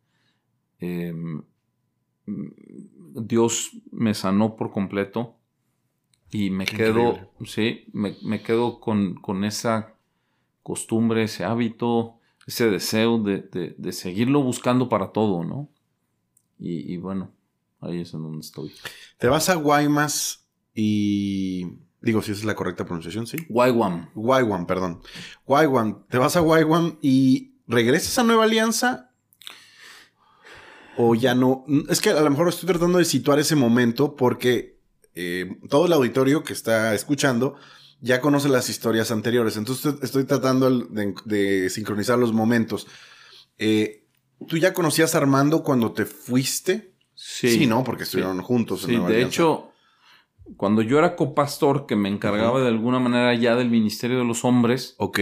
Em, Dios me sanó por completo y me quedo, sí, me, quedo con, con, esa costumbre, ese hábito, ese deseo de, seguirlo buscando para todo, ¿no? Y, bueno, ahí es en donde estoy. Te vas a Guaymas y Digo, si esa es la correcta pronunciación, ¿sí? Guayguam. Guayguam, perdón. Guayguam. Te vas a Guayguam y regresas a Nueva Alianza. O ya no. Es que a lo mejor estoy tratando de situar ese momento porque eh, todo el auditorio que está escuchando ya conoce las historias anteriores. Entonces estoy tratando de, sincronizar los momentos. Eh, ¿Tú ya conocías a Armando cuando te fuiste? Sí. Sí, ¿no? Porque estuvieron juntos. Sí, de hecho, cuando yo era copastor, que me encargaba de alguna manera ya del Ministerio de los Hombres, ok.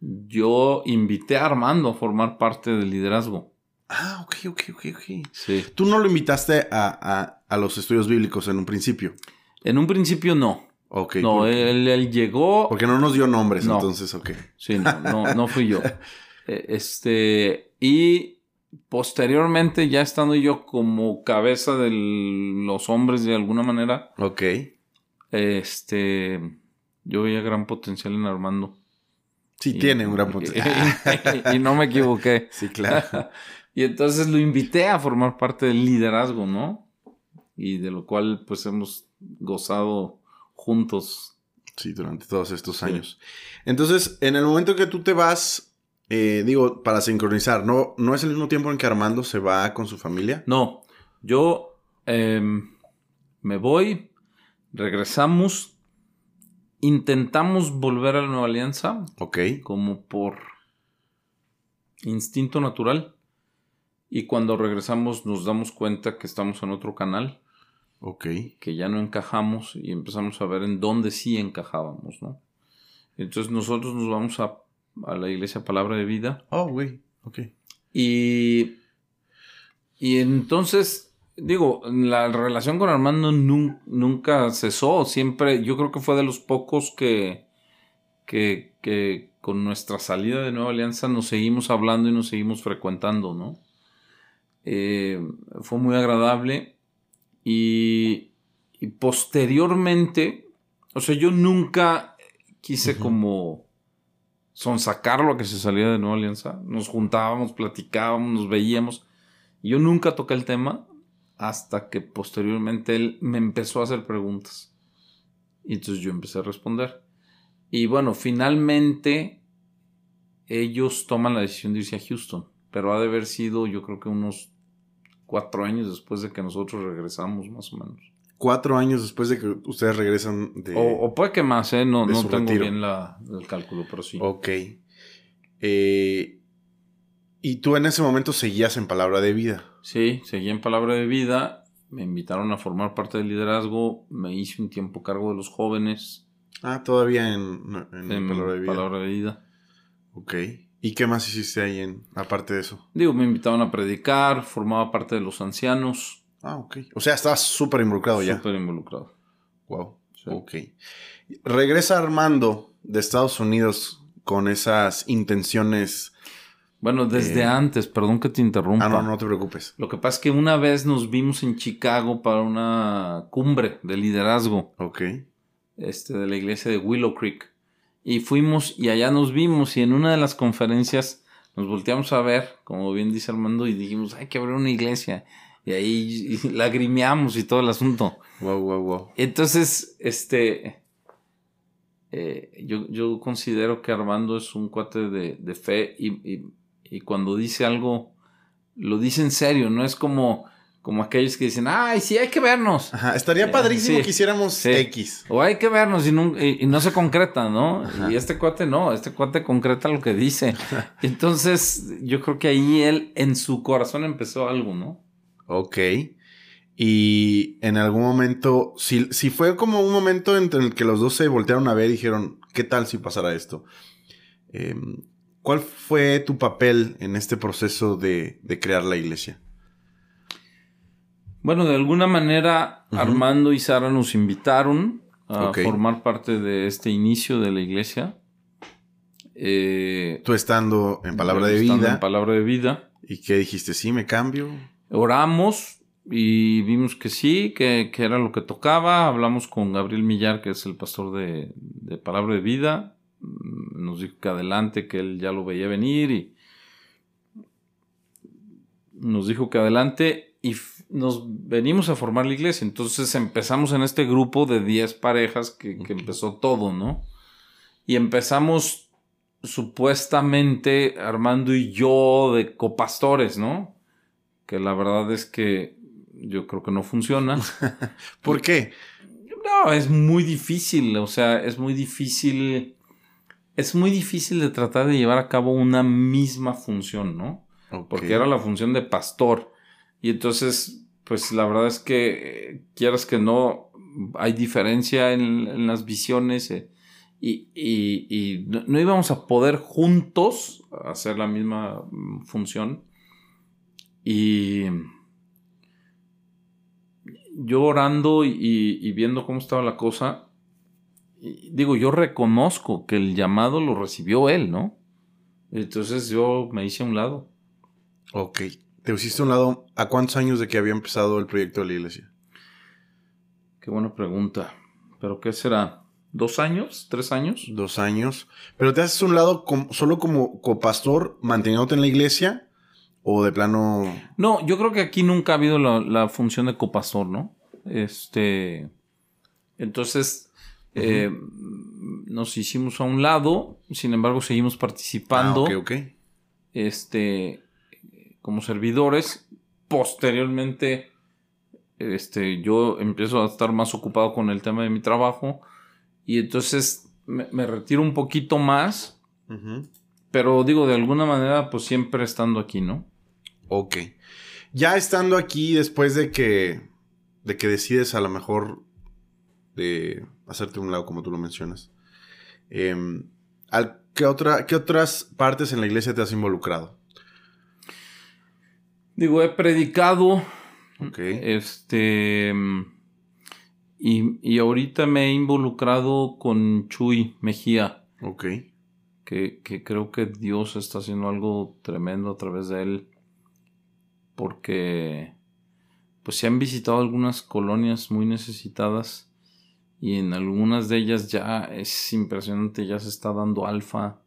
yo invité a Armando a formar parte del liderazgo. Ah, ok, ok, ok, ok. Sí. ¿Tú no lo invitaste a, los estudios bíblicos en un principio? En un principio no. Ok. No, él, llegó. Porque no nos dio nombres, entonces, ok. Sí, no, no, no fui yo. Eh, este, y posteriormente, ya estando yo como cabeza de los hombres de alguna manera. Ok. Este. Yo veía gran potencial en Armando. Sí, tiene un gran potencial. Y, no me equivoqué. Sí, claro. Y entonces lo invité a formar parte del liderazgo, ¿no? Y de lo cual, pues, hemos gozado juntos. Sí, durante todos estos años. Entonces, en el momento que tú te vas eh, digo, para sincronizar, ¿no, ¿no es el mismo tiempo en que Armando se va con su familia? No, yo em, me voy, regresamos, intentamos volver a la Nueva Alianza. Ok. Como por instinto natural. Y cuando regresamos nos damos cuenta que estamos en otro canal. Ok. Que ya no encajamos y empezamos a ver en dónde sí encajábamos, ¿no? Entonces nosotros nos vamos a a la iglesia Palabra de Vida. Oh, güey, ok. Y, y entonces, digo, la relación con Armando nunca cesó, siempre, yo creo que fue de los pocos que, que, que con nuestra salida de Nueva Alianza nos seguimos hablando y nos seguimos frecuentando, ¿no? Eh, fue muy agradable y, y, posteriormente, o sea, yo nunca quise como son sacarlo a que se salía de Nueva Alianza. Nos juntábamos, platicábamos, nos veíamos. Yo nunca toqué el tema hasta que posteriormente él me empezó a hacer preguntas. Y entonces yo empecé a responder. Y bueno, finalmente ellos toman la decisión de irse a Houston. Pero ha de haber sido yo creo que unos cuatro años después de que nosotros regresamos, más o menos cuatro años después de que ustedes regresan de. O, puede que más, ¿eh? No, no tengo bien la, el cálculo, pero sí. Ok. Eh, y tú en ese momento seguías en Palabra de Vida. Sí, seguí en Palabra de Vida. Me invitaron a formar parte del liderazgo. Me hice un tiempo cargo de los jóvenes. Ah, todavía en, Palabra de Vida. Palabra de Vida. Ok. ¿Y qué más hiciste ahí en, aparte de eso? Digo, me invitaron a predicar, formaba parte de los ancianos. Ah, ok. O sea, estabas súper involucrado ya. Súper involucrado. Wow. Ok. Regresa Armando de Estados Unidos con esas intenciones. Bueno, desde eh, antes, perdón que te interrumpa. Ah, no, no te preocupes. Lo que pasa es que una vez nos vimos en Chicago para una cumbre de liderazgo. Ok. Este, de la iglesia de Willow Creek. Y fuimos y allá nos vimos y en una de las conferencias nos volteamos a ver, como bien dice Armando, y dijimos, hay que abrir una iglesia. Y ahí lagrimeamos y todo el asunto. Wow, wow, wow. Entonces, este, eh, yo, yo, considero que Armando es un cuate de, fe y, cuando dice algo, lo dice en serio, no es como, como aquellos que dicen, ay, sí, hay que vernos. Ajá, estaría padrísimo que hiciéramos X. O hay que vernos y no, y, no se concreta, ¿no? Y este cuate no, este cuate concreta lo que dice. Entonces, yo creo que ahí él en su corazón empezó algo, ¿no? Ok. Y en algún momento, si, si fue como un momento entre el que los dos se voltearon a ver y dijeron, ¿qué tal si pasara esto? Em, ¿Cuál fue tu papel en este proceso de, crear la iglesia? Bueno, de alguna manera Armando y Sara nos invitaron a formar parte de este inicio de la iglesia. Eh, Tú estando en palabra de vida. En palabra de vida. ¿Y qué dijiste? ¿Sí me cambio? Oramos, y vimos que sí, que, era lo que tocaba. Hablamos con Gabriel Millar, que es el pastor de, de, Palabra de Vida. Mm, nos dijo que adelante, que él ya lo veía venir y nos dijo que adelante y nos venimos a formar la iglesia. Entonces empezamos en este grupo de 10 parejas que, que empezó todo, ¿no? Y empezamos supuestamente Armando y yo de copastores, ¿no? Que la verdad es que yo creo que no funciona. ¿Por qué? No, es muy difícil, o sea, es muy difícil, es muy difícil de tratar de llevar a cabo una misma función, ¿no? Porque era la función de pastor. Y entonces, pues la verdad es que, quieras que no, hay diferencia en, las visiones eh, y, y, no, íbamos a poder juntos hacer la misma mm, función. Y yo orando y, viendo cómo estaba la cosa, digo, yo reconozco que el llamado lo recibió él, ¿no? Entonces yo me hice a un lado. Ok. ¿Te hiciste a un lado a cuántos años de que había empezado el proyecto de la iglesia? Qué buena pregunta. ¿Pero qué será? ¿Dos años? ¿Tres años? Dos años. ¿Pero te haces un lado solo como copastor manteniéndote en la iglesia? ¿O de plano.? No, yo creo que aquí nunca ha habido la, función de copastor, ¿no? Este. Entonces. Eh, nos hicimos a un lado. Sin embargo, seguimos participando. Ah, ok, ok. Este. Como servidores. Posteriormente. Este. Yo empiezo a estar más ocupado con el tema de mi trabajo. Y entonces me, retiro un poquito más. Pero digo, de alguna manera, pues siempre estando aquí, ¿no? Ok. Ya estando aquí, después de que, de que decides a lo mejor de hacerte un lado, como tú lo mencionas, em, ¿qué, otra, ¿qué otras partes en la iglesia te has involucrado? Digo, he predicado. Ok. Este. Y, y, ahorita me he involucrado con Chuy Mejía. Ok. Que, que, creo que Dios está haciendo algo tremendo a través de él porque pues se han visitado algunas colonias muy necesitadas y en algunas de ellas ya es impresionante, ya se está dando alfa,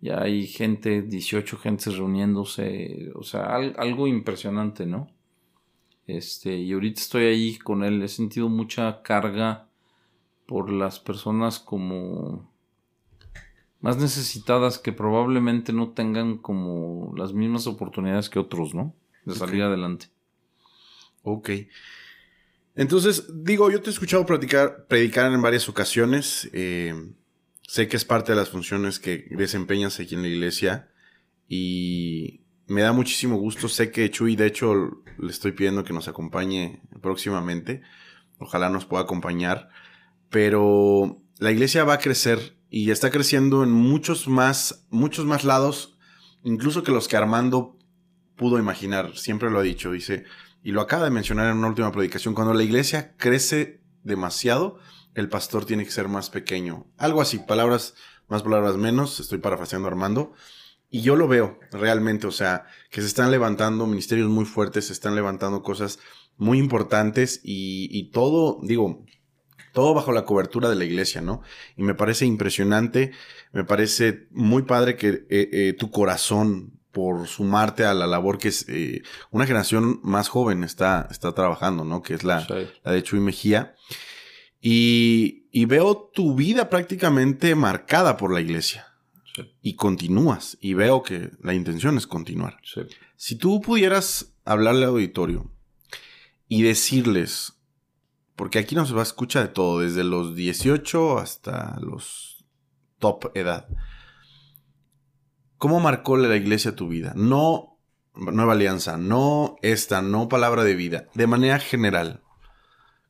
ya hay gente, 18 gentes reuniéndose, o sea, algo impresionante, ¿no? Este, y ahorita estoy ahí con él, he sentido mucha carga por las personas como más necesitadas que probablemente no tengan como las mismas oportunidades que otros, ¿no? de salir adelante. Ok. Entonces, digo, yo te he escuchado predicar, predicar en varias ocasiones. Eh, sé que es parte de las funciones que desempeñas aquí en la iglesia y me da muchísimo gusto. Sé que Chuy, de hecho, le estoy pidiendo que nos acompañe próximamente. Ojalá nos pueda acompañar. Pero la iglesia va a crecer y está creciendo en muchos más, muchos más lados, incluso que los que Armando pudo imaginar. Siempre lo ha dicho, dice, y lo acaba de mencionar en una última predicación, cuando la iglesia crece demasiado, el pastor tiene que ser más pequeño. Algo así, palabras más, palabras menos, estoy parafraseando a Armando. Y yo lo veo realmente, o sea, que se están levantando ministerios muy fuertes, se están levantando cosas muy importantes y, y todo, digo, todo bajo la cobertura de la iglesia, ¿no? Y me parece impresionante, me parece muy padre que eh, eh, tu corazón por sumarte a la labor que es eh, una generación más joven está, está trabajando, ¿no? Que es la, la de Chuy Mejía. Y, y, veo tu vida prácticamente marcada por la iglesia. Y continúas. Y veo que la intención es continuar. Si tú pudieras hablarle al auditorio y decirles porque aquí nos va a escuchar de todo, desde los 18 hasta los top edad. ¿Cómo marcó la iglesia tu vida? No nueva alianza, no esta, no palabra de vida, de manera general.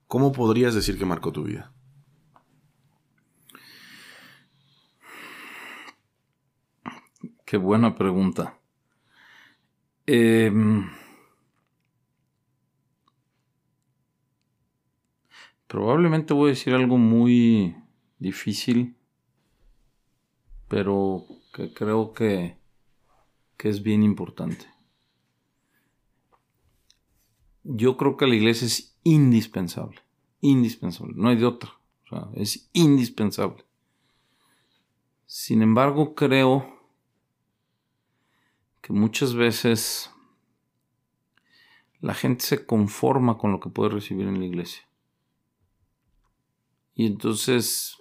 ¿Cómo podrías decir que marcó tu vida? Qué buena pregunta. Eh, Probablemente voy a decir algo muy difícil, pero que creo que, que es bien importante. Yo creo que la iglesia es indispensable, indispensable, no hay de otra, o sea, es indispensable. Sin embargo, creo que muchas veces la gente se conforma con lo que puede recibir en la iglesia. Y entonces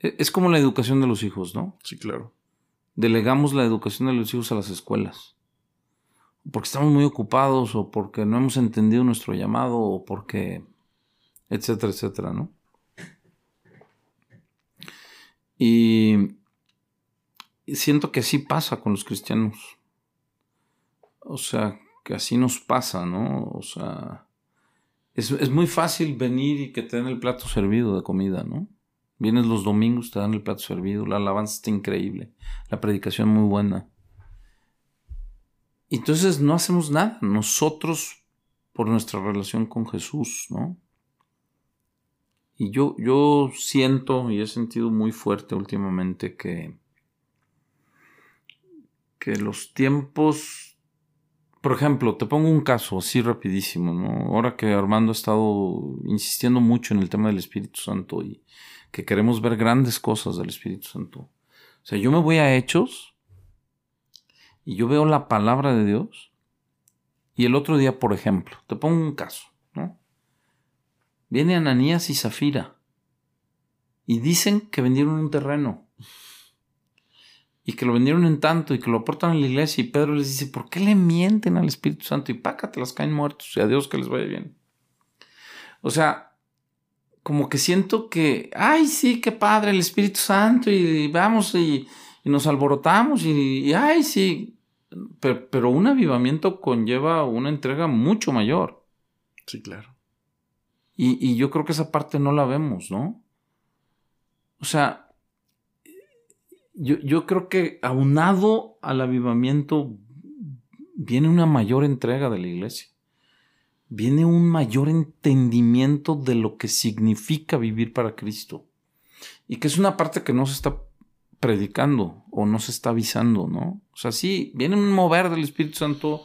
e, es como la educación de los hijos, ¿no? Sí, claro. Delegamos la educación de los hijos a las escuelas. Porque estamos muy ocupados o porque no hemos entendido nuestro llamado o porque, etcétera, etcétera, ¿no? Y siento que así pasa con los cristianos. O sea, que así nos pasa, ¿no? O sea, es, muy fácil venir y que te den el plato servido de comida, ¿no? Vienes los domingos, te dan el plato servido, la alabanza está increíble, la predicación muy buena. Entonces no hacemos nada, nosotros por nuestra relación con Jesús, ¿no? Y yo, yo siento y he sentido muy fuerte últimamente que, que los tiempos por ejemplo, te pongo un caso así rapidísimo, ¿no? Ahora que Armando ha estado insistiendo mucho en el tema del Espíritu Santo y que queremos ver grandes cosas del Espíritu Santo. O sea, yo me voy a Hechos y yo veo la palabra de Dios y el otro día, por ejemplo, te pongo un caso, ¿no? Viene Ananías y Zafira y dicen que vendieron un terreno y que lo vendieron en tanto y que lo aportan a la iglesia y Pedro les dice, ¿por qué le mienten al Espíritu Santo? Y pácate, las caen muertos y a Dios que les vaya bien. O sea, como que siento que, ay, sí, qué padre el Espíritu Santo y, vamos y, nos alborotamos y, ay, sí, pero, pero, un avivamiento conlleva una entrega mucho mayor. Sí, claro. Y, y yo creo que esa parte no la vemos, ¿no? O sea, yo, creo que aunado al avivamiento viene una mayor entrega de la iglesia. Viene un mayor entendimiento de lo que significa vivir para Cristo. Y que es una parte que no se está predicando o no se está avisando, ¿no? O sea, sí, viene un mover del Espíritu Santo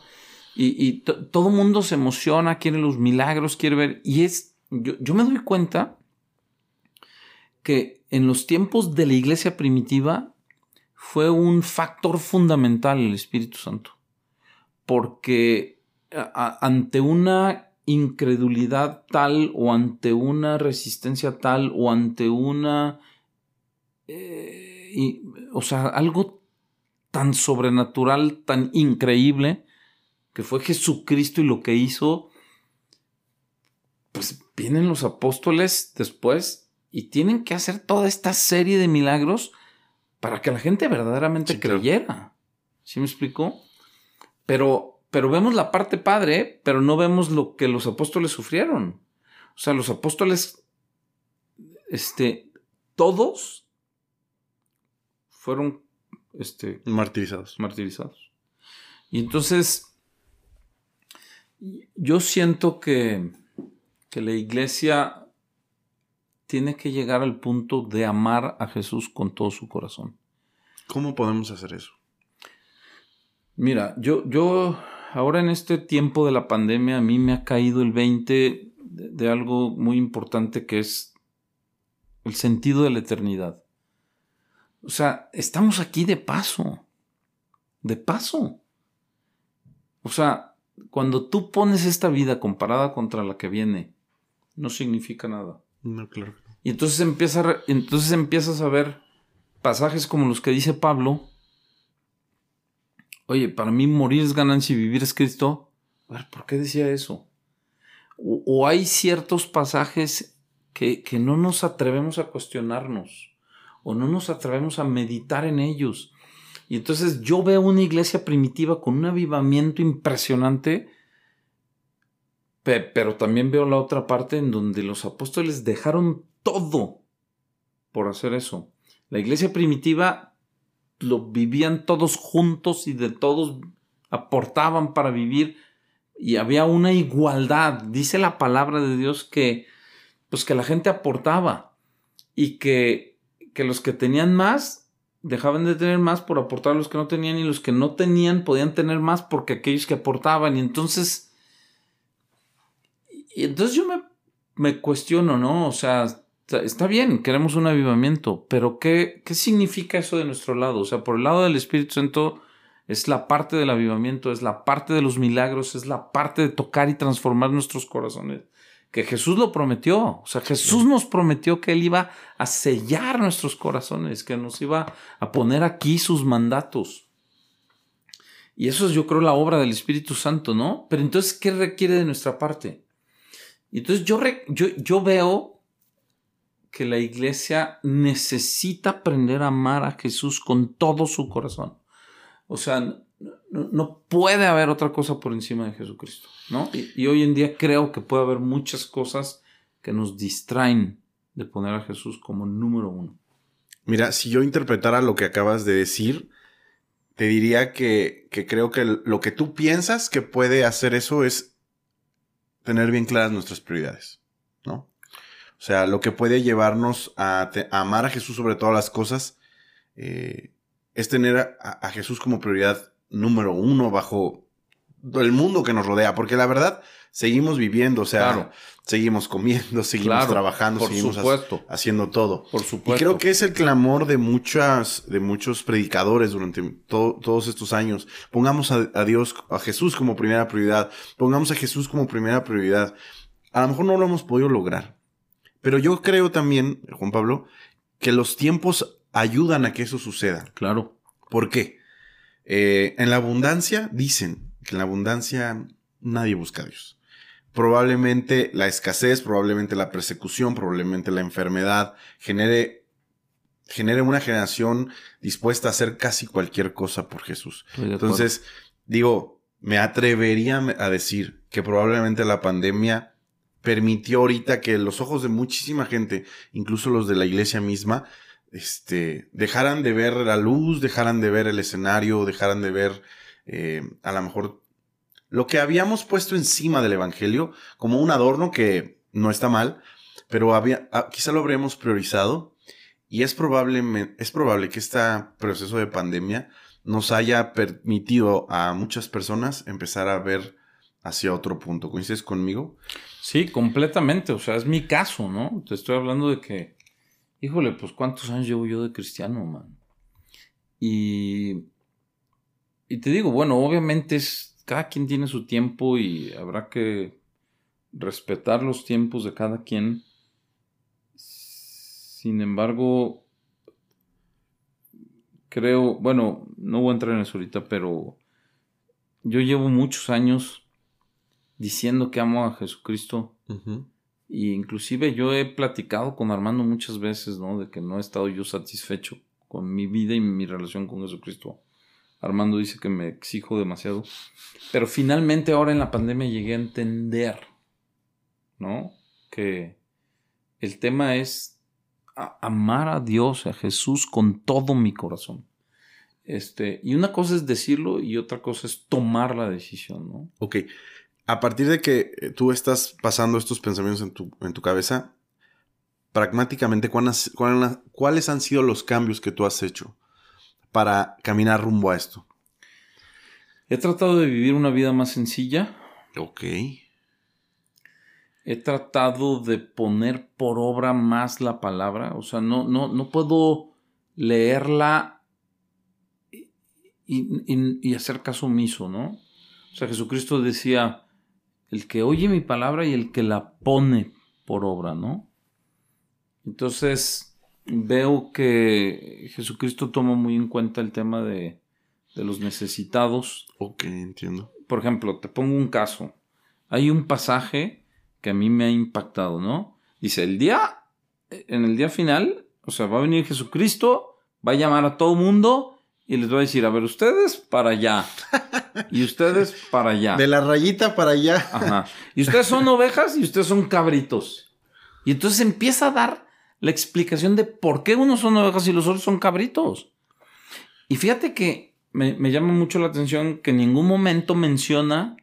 y, todo el mundo se emociona, quiere los milagros, quiere ver. Y es, yo, yo me doy cuenta que en los tiempos de la iglesia primitiva fue un factor fundamental el Espíritu Santo, porque ante una incredulidad tal o ante una resistencia tal o ante una... Eh, o sea, algo tan sobrenatural, tan increíble, que fue Jesucristo y lo que hizo, pues vienen los apóstoles después y tienen que hacer toda esta serie de milagros para que la gente verdaderamente creyera. ¿Sí me explicó? Pero, pero vemos la parte padre, pero no vemos lo que los apóstoles sufrieron. O sea, los apóstoles, este, todos fueron, este, martirizados. Martirizados. Y entonces, yo siento que, que la iglesia tiene que llegar al punto de amar a Jesús con todo su corazón. ¿Cómo podemos hacer eso? Mira, yo, yo ahora en este tiempo de la pandemia a mí me ha caído el 20 de, algo muy importante que es el sentido de la eternidad. O sea, estamos aquí de paso. De paso. O sea, cuando tú pones esta vida comparada contra la que viene, no significa nada. No, claro. Y entonces, empieza, entonces empiezas a ver pasajes como los que dice Pablo. Oye, para mí morir es ganancia y vivir es Cristo. A ver, ¿por qué decía eso? O, hay ciertos pasajes que, que no nos atrevemos a cuestionarnos o no nos atrevemos a meditar en ellos. Y entonces yo veo una iglesia primitiva con un avivamiento impresionante pero también veo la otra parte en donde los apóstoles dejaron todo por hacer eso. La iglesia primitiva lo vivían todos juntos y de todos aportaban para vivir y había una igualdad. Dice la palabra de Dios que pues que la gente aportaba y que, que los que tenían más dejaban de tener más por aportar a los que no tenían y los que no tenían podían tener más porque aquellos que aportaban y entonces y entonces yo me, me cuestiono, ¿no? O sea, está bien, queremos un avivamiento, pero ¿qué, ¿qué significa eso de nuestro lado? O sea, por el lado del Espíritu Santo es la parte del avivamiento, es la parte de los milagros, es la parte de tocar y transformar nuestros corazones. Que Jesús lo prometió. O sea, Jesús nos prometió que Él iba a sellar nuestros corazones, que nos iba a poner aquí sus mandatos. Y eso es, yo creo, la obra del Espíritu Santo, ¿no? Pero entonces, ¿qué requiere de nuestra parte? Entonces yo, yo, yo veo que la iglesia necesita aprender a amar a Jesús con todo su corazón. O sea, no, puede haber otra cosa por encima de Jesucristo, ¿no? Y, hoy en día creo que puede haber muchas cosas que nos distraen de poner a Jesús como número uno. Mira, si yo interpretara lo que acabas de decir, te diría que, que creo que lo que tú piensas que puede hacer eso es tener bien claras nuestras prioridades, ¿no? O sea, lo que puede llevarnos a, amar a Jesús sobre todas las cosas eh, es tener a, Jesús como prioridad número uno bajo el mundo que nos rodea, porque la verdad seguimos viviendo, o sea, seguimos comiendo, seguimos trabajando, seguimos haciendo todo. Por supuesto. Y creo que es el clamor de muchas, de muchos predicadores durante todos estos años. Pongamos a, a, Dios, a Jesús como primera prioridad. Pongamos a Jesús como primera prioridad. A lo mejor no lo hemos podido lograr. Pero yo creo también, Juan Pablo, que los tiempos ayudan a que eso suceda. Claro. ¿Por qué? Eh, en la abundancia, dicen que en la abundancia nadie busca a Dios probablemente la escasez, probablemente la persecución, probablemente la enfermedad genere, genere una generación dispuesta a hacer casi cualquier cosa por Jesús. Entonces, digo, me atrevería a decir que probablemente la pandemia permitió ahorita que los ojos de muchísima gente, incluso los de la iglesia misma, este, dejaran de ver la luz, dejaran de ver el escenario, dejaran de ver eh, a lo mejor lo que habíamos puesto encima del Evangelio como un adorno que no está mal, pero había, ah, quizá lo habríamos priorizado y es probable, es probable que este proceso de pandemia nos haya permitido a muchas personas empezar a ver hacia otro punto. ¿Coincides conmigo? Sí, completamente. O sea, es mi caso, ¿no? Te estoy hablando de que, híjole, pues cuántos años llevo yo de cristiano, man. Y, y te digo, bueno, obviamente es cada quien tiene su tiempo y habrá que respetar los tiempos de cada quien. Sin embargo, creo, bueno, no voy a entrar en eso ahorita, pero yo llevo muchos años diciendo que amo a Jesucristo, Y inclusive yo he platicado con Armando muchas veces, ¿no? De que no he estado yo satisfecho con mi vida y mi relación con Jesucristo. Armando dice que me exijo demasiado. Pero finalmente ahora en la pandemia llegué a entender, ¿no? Que el tema es amar a Dios, a Jesús con todo mi corazón. Este, y una cosa es decirlo y otra cosa es tomar la decisión, ¿no? Ok a partir de que eh, tú estás pasando estos pensamientos en tu, en tu cabeza, pragmáticamente, ¿cuáles, ¿cuáles han sido los cambios que tú has hecho para caminar rumbo a esto? He tratado de vivir una vida más sencilla. Ok. He tratado de poner por obra más la palabra. O sea, no, no, no puedo leerla y, y hacer caso omiso, ¿no? O sea, Jesucristo decía, el que oye mi palabra y el que la pone por obra, ¿no? Entonces veo que Jesucristo toma muy en cuenta el tema de, los necesitados. Ok, entiendo. Por ejemplo, te pongo un caso. Hay un pasaje que a mí me ha impactado, ¿no? Dice, el día, en el día final, o sea, va a venir Jesucristo, va a llamar a todo mundo y les va a decir, a ver, ustedes para allá. Y ustedes para allá. De la rayita para allá. Ajá. Y ustedes son ovejas y ustedes son cabritos. Y entonces empieza a dar la explicación de por qué unos son ovejas y los otros son cabritos. Y fíjate que me, llama mucho la atención que en ningún momento menciona.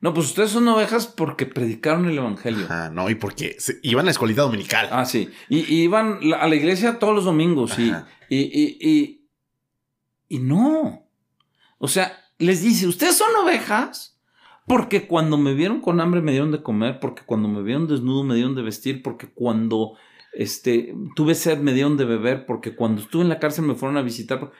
No, pues ustedes son ovejas porque predicaron el evangelio. Ajá, no, y porque iban a la escuelita dominical. Ah, sí. Y, iban a la iglesia todos los domingos. Y, y y no. O sea, les dice, ustedes son ovejas porque cuando me vieron con hambre me dieron de comer, porque cuando me vieron desnudo me dieron de vestir, porque cuando este, tuve sed me dieron de beber, porque cuando estuve en la cárcel me fueron a visitar.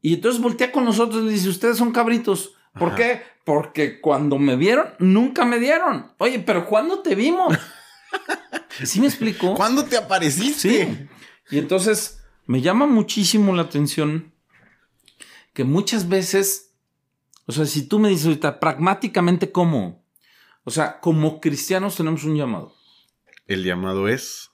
Y entonces voltea con nosotros y dice, ustedes son cabritos. ¿Por qué? Porque cuando me vieron, nunca me dieron. Oye, pero ¿cuándo te vimos? ¿Sí me explicó? ¿Cuándo te apareciste? Sí. Y entonces me llama muchísimo la atención que muchas veces, o sea, si tú me dices ahorita pragmáticamente cómo, o sea, como cristianos tenemos un llamado. El llamado es...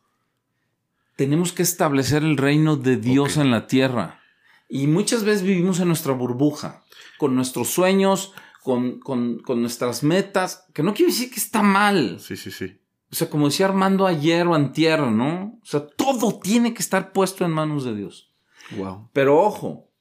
Tenemos que establecer el reino de Dios en la tierra. Y muchas veces vivimos en nuestra burbuja, con nuestros sueños, con, con, nuestras metas, que no quiere decir que está mal. Sí, sí, sí. O sea, como decía Armando ayer o antier, ¿no? O sea, todo tiene que estar puesto en manos de Dios. Wow. Pero ojo,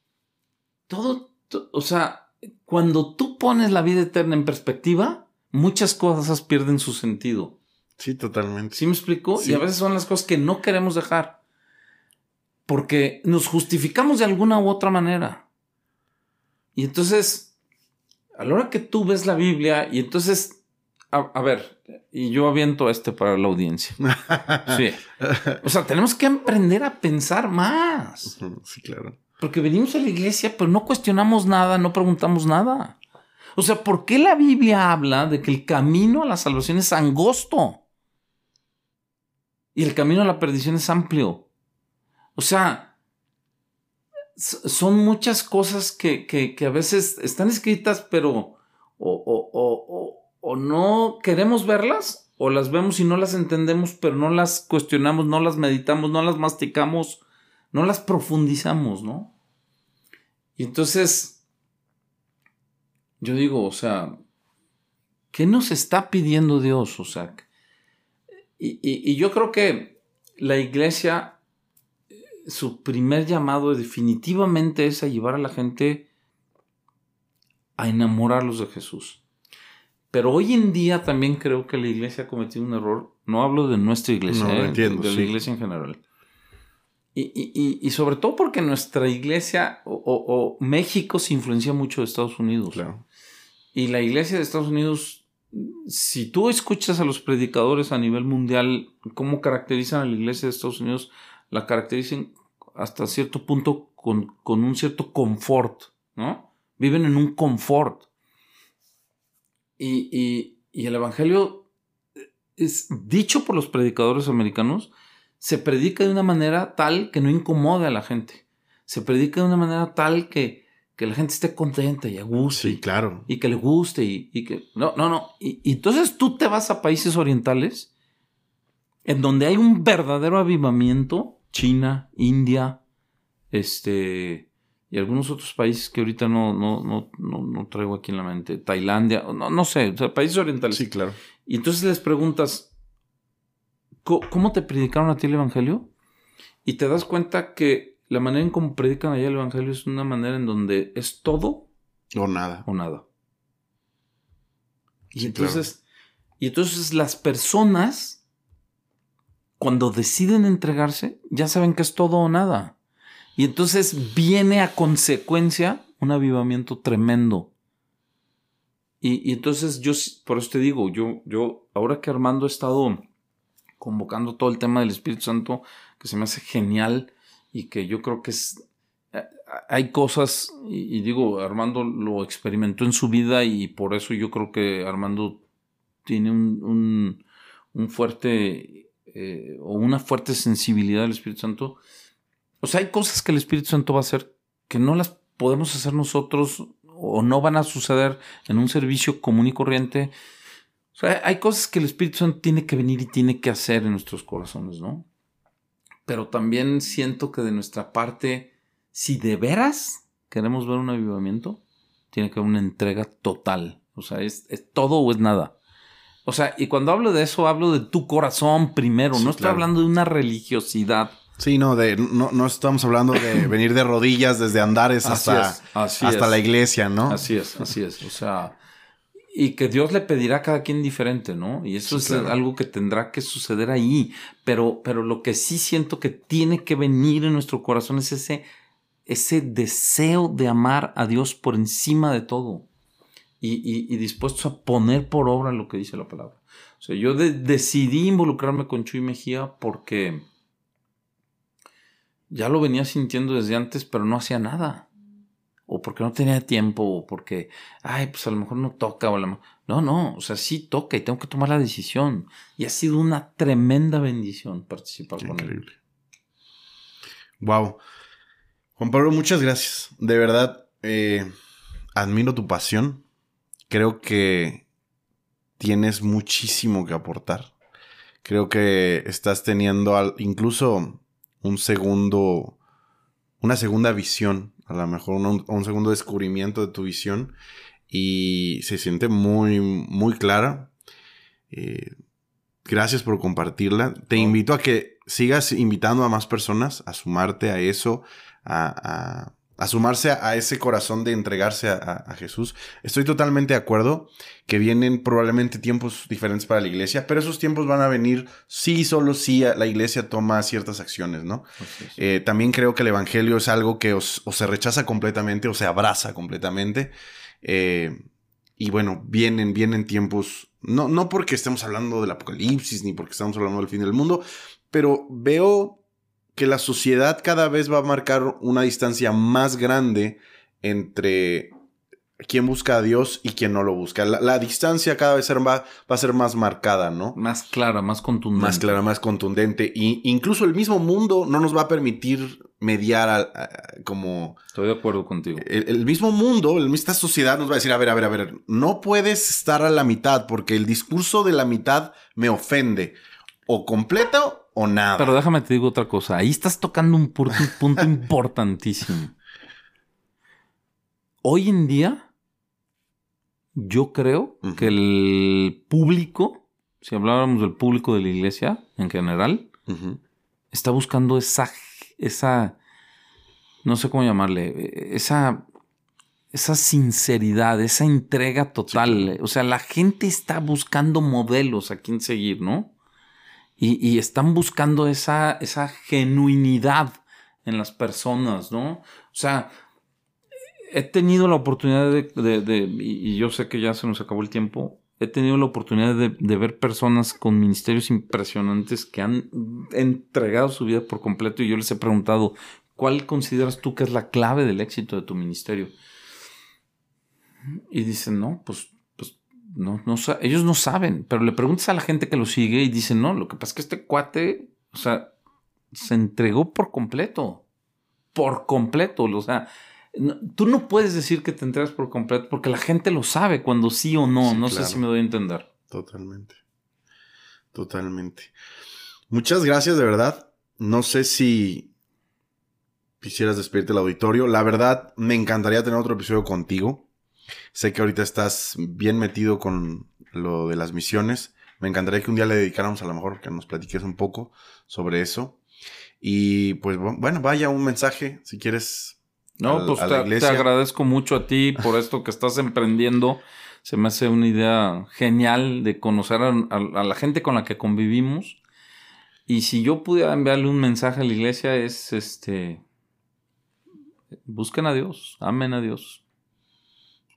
todo, o sea, cuando tú pones la vida eterna en perspectiva, muchas cosas pierden su sentido. Sí, totalmente. ¿Sí me explico? Y a veces son las cosas que no queremos dejar. Porque nos justificamos de alguna u otra manera. Y entonces, a la hora que tú ves la Biblia, y entonces, a, ver, y yo aviento este para la audiencia. Sí. O sea, tenemos que aprender a pensar más. Sí, claro. Porque venimos a la iglesia, pero no cuestionamos nada, no preguntamos nada. O sea, ¿por qué la Biblia habla de que el camino a la salvación es angosto? Y el camino a la perdición es amplio. O sea, son muchas cosas que, a veces están escritas, pero o, o no queremos verlas, o las vemos y no las entendemos, pero no las cuestionamos, no las meditamos, no las masticamos no las profundizamos, ¿no? Y entonces, yo digo, o sea, ¿qué nos está pidiendo Dios? O sea, y, yo creo que la iglesia, su primer llamado definitivamente es a llevar a la gente a enamorarlos de Jesús. Pero hoy en día también creo que la iglesia ha cometido un error. No hablo de nuestra iglesia, no, ¿eh? de la iglesia en general. Y, sobre todo porque nuestra iglesia o, México se influencia mucho de Estados Unidos. Y la iglesia de Estados Unidos, si tú escuchas a los predicadores a nivel mundial, cómo caracterizan a la iglesia de Estados Unidos, la caracterizan hasta cierto punto con, con un cierto confort, ¿no? Viven en un confort. Y, y el Evangelio es dicho por los predicadores americanos, se predica de una manera tal que no incomode a la gente. Se predica de una manera tal que, que la gente esté contenta y a gusto. Sí, claro. Y que le guste y, que... No, no, no. Y, entonces tú te vas a países orientales en donde hay un verdadero avivamiento, China, India, este, y algunos otros países que ahorita no, no, no, no, traigo aquí en la mente, Tailandia, no, no sé, países orientales. Sí, claro. Y entonces les preguntas, ¿cómo te predicaron a ti el Evangelio? Y te das cuenta que la manera en cómo predican allá el Evangelio es una manera en donde es todo o nada. O nada. Y entonces, y entonces las personas, cuando deciden entregarse, ya saben que es todo o nada. Y entonces viene a consecuencia un avivamiento tremendo. Y, entonces yo, por eso te digo, yo, yo, ahora que Armando ha estado convocando todo el tema del Espíritu Santo, que se me hace genial y que yo creo que es, eh, hay cosas, y, digo, Armando lo experimentó en su vida y por eso yo creo que Armando tiene un, un, fuerte eh, o una fuerte sensibilidad al Espíritu Santo o sea, hay cosas que el Espíritu Santo va a hacer que no las podemos hacer nosotros o no van a suceder en un servicio común y corriente. Sea, hay cosas que el Espíritu Santo tiene que venir y tiene que hacer en nuestros corazones, ¿no? Pero también siento que de nuestra parte, si de veras queremos ver un avivamiento, tiene que haber una entrega total. O sea, es, todo o es nada. O sea, y cuando hablo de eso, hablo de tu corazón primero. no estoy hablando de una religiosidad Sí, no, de, no, no estamos hablando de venir de rodillas desde Andares hasta, hasta la iglesia, ¿no? Así es, así es. O sea, y que Dios le pedirá a cada quien diferente, ¿no? Y eso es algo que tendrá que suceder ahí. Pero, pero lo que sí siento que tiene que venir en nuestro corazón es ese, ese deseo de amar a Dios por encima de todo. Y, y, dispuestos a poner por obra lo que dice la palabra. O sea, yo decidí involucrarme con Chuy Mejía porque ya lo venía sintiendo desde antes, pero no hacía nada. O porque no tenía tiempo, o porque, ay, pues a lo mejor no toca, o No, no, o sea, sí toca y tengo que tomar la decisión. Y ha sido una tremenda bendición participar con él. Wow. Juan Pablo, muchas gracias. De verdad, eh, admiro tu pasión. Creo que tienes muchísimo que aportar. Creo que estás teniendo incluso un segundo, una segunda visión, a lo mejor un, segundo descubrimiento de tu visión y se siente muy, muy clara. Eh, gracias por compartirla. Te invito a que sigas invitando a más personas a sumarte a eso, a a sumarse a, ese corazón de entregarse a, Jesús. Estoy totalmente de acuerdo que vienen probablemente tiempos diferentes para la iglesia, pero esos tiempos van a venir sí, solo si la iglesia toma ciertas acciones, ¿no? Eh, también creo que el Evangelio es algo que o se rechaza completamente o se abraza completamente. Eh, y bueno, vienen, vienen tiempos, no, no porque estemos hablando del apocalipsis ni porque estamos hablando del fin del mundo, pero veo que la sociedad cada vez va a marcar una distancia más grande entre quien busca a Dios y quien no lo busca. La, distancia cada vez va, a ser más marcada, ¿no? Más clara, más contundente. Más clara, más contundente. Y incluso el mismo mundo no nos va a permitir mediar como... Estoy de acuerdo contigo. El, mismo mundo, esta sociedad nos va a decir, a ver, a ver, a ver, no puedes estar a la mitad porque el discurso de la mitad me ofende. O completo o nada. Pero déjame te digo otra cosa. Ahí estás tocando un punto, importantísimo. Hoy en día, yo creo que el público, si habláramos del público de la iglesia en general, está buscando esa, esa, no sé cómo llamarle, esa, esa sinceridad, esa entrega total. O sea, la gente está buscando modelos a quien seguir, ¿no? Y, están buscando esa, esa genuinidad en las personas, ¿no? O sea, he tenido la oportunidad de, y yo sé que ya se nos acabó el tiempo, he tenido la oportunidad de, ver personas con ministerios impresionantes que han entregado su vida por completo y yo les he preguntado, ¿cuál consideras tú que es la clave del éxito de tu ministerio? Y dicen, no, pues no, no, ellos no saben, pero le preguntas a la gente que lo sigue y dicen, no, lo que pasa es que este cuate, o sea, se entregó por completo, por completo, o sea, tú no puedes decir que te entregas por completo porque la gente lo sabe cuando sí o no, no sé si me doy a entender. Totalmente, totalmente. Muchas gracias, de verdad. No sé si quisieras despedirte del auditorio. La verdad, me encantaría tener otro episodio contigo. Sé que ahorita estás bien metido con lo de las misiones. Me encantaría que un día le dedicáramos a lo mejor que nos platiques un poco sobre eso. Y pues bueno, vaya un mensaje si quieres. No, pues te, te, agradezco mucho a ti por esto que estás emprendiendo. Se me hace una idea genial de conocer a, la gente con la que convivimos. Y si yo pudiera enviarle un mensaje a la iglesia es este busquen a Dios, amen a Dios.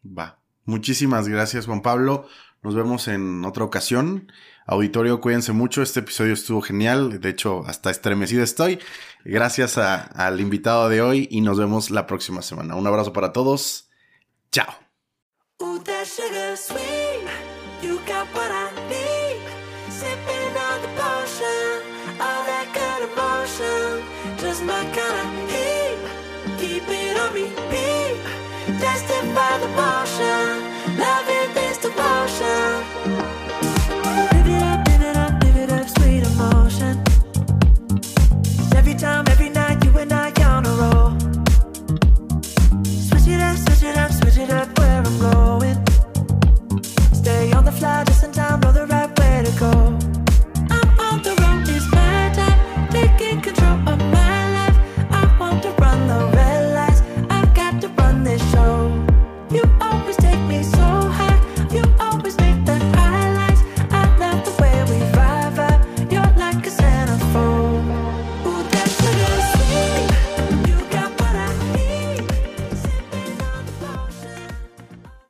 Va. Muchísimas gracias, Juan Pablo. Nos vemos en otra ocasión. Auditorio, cuídense mucho. Este episodio estuvo genial. De hecho, hasta estremecido estoy. Gracias al invitado de hoy y nos vemos la próxima semana. Un abrazo para todos. Chao. time, every night, you and I on a roll. Switch it up, switch it up, switch it up where I'm going. Stay on the fly just in time, know the right way to go.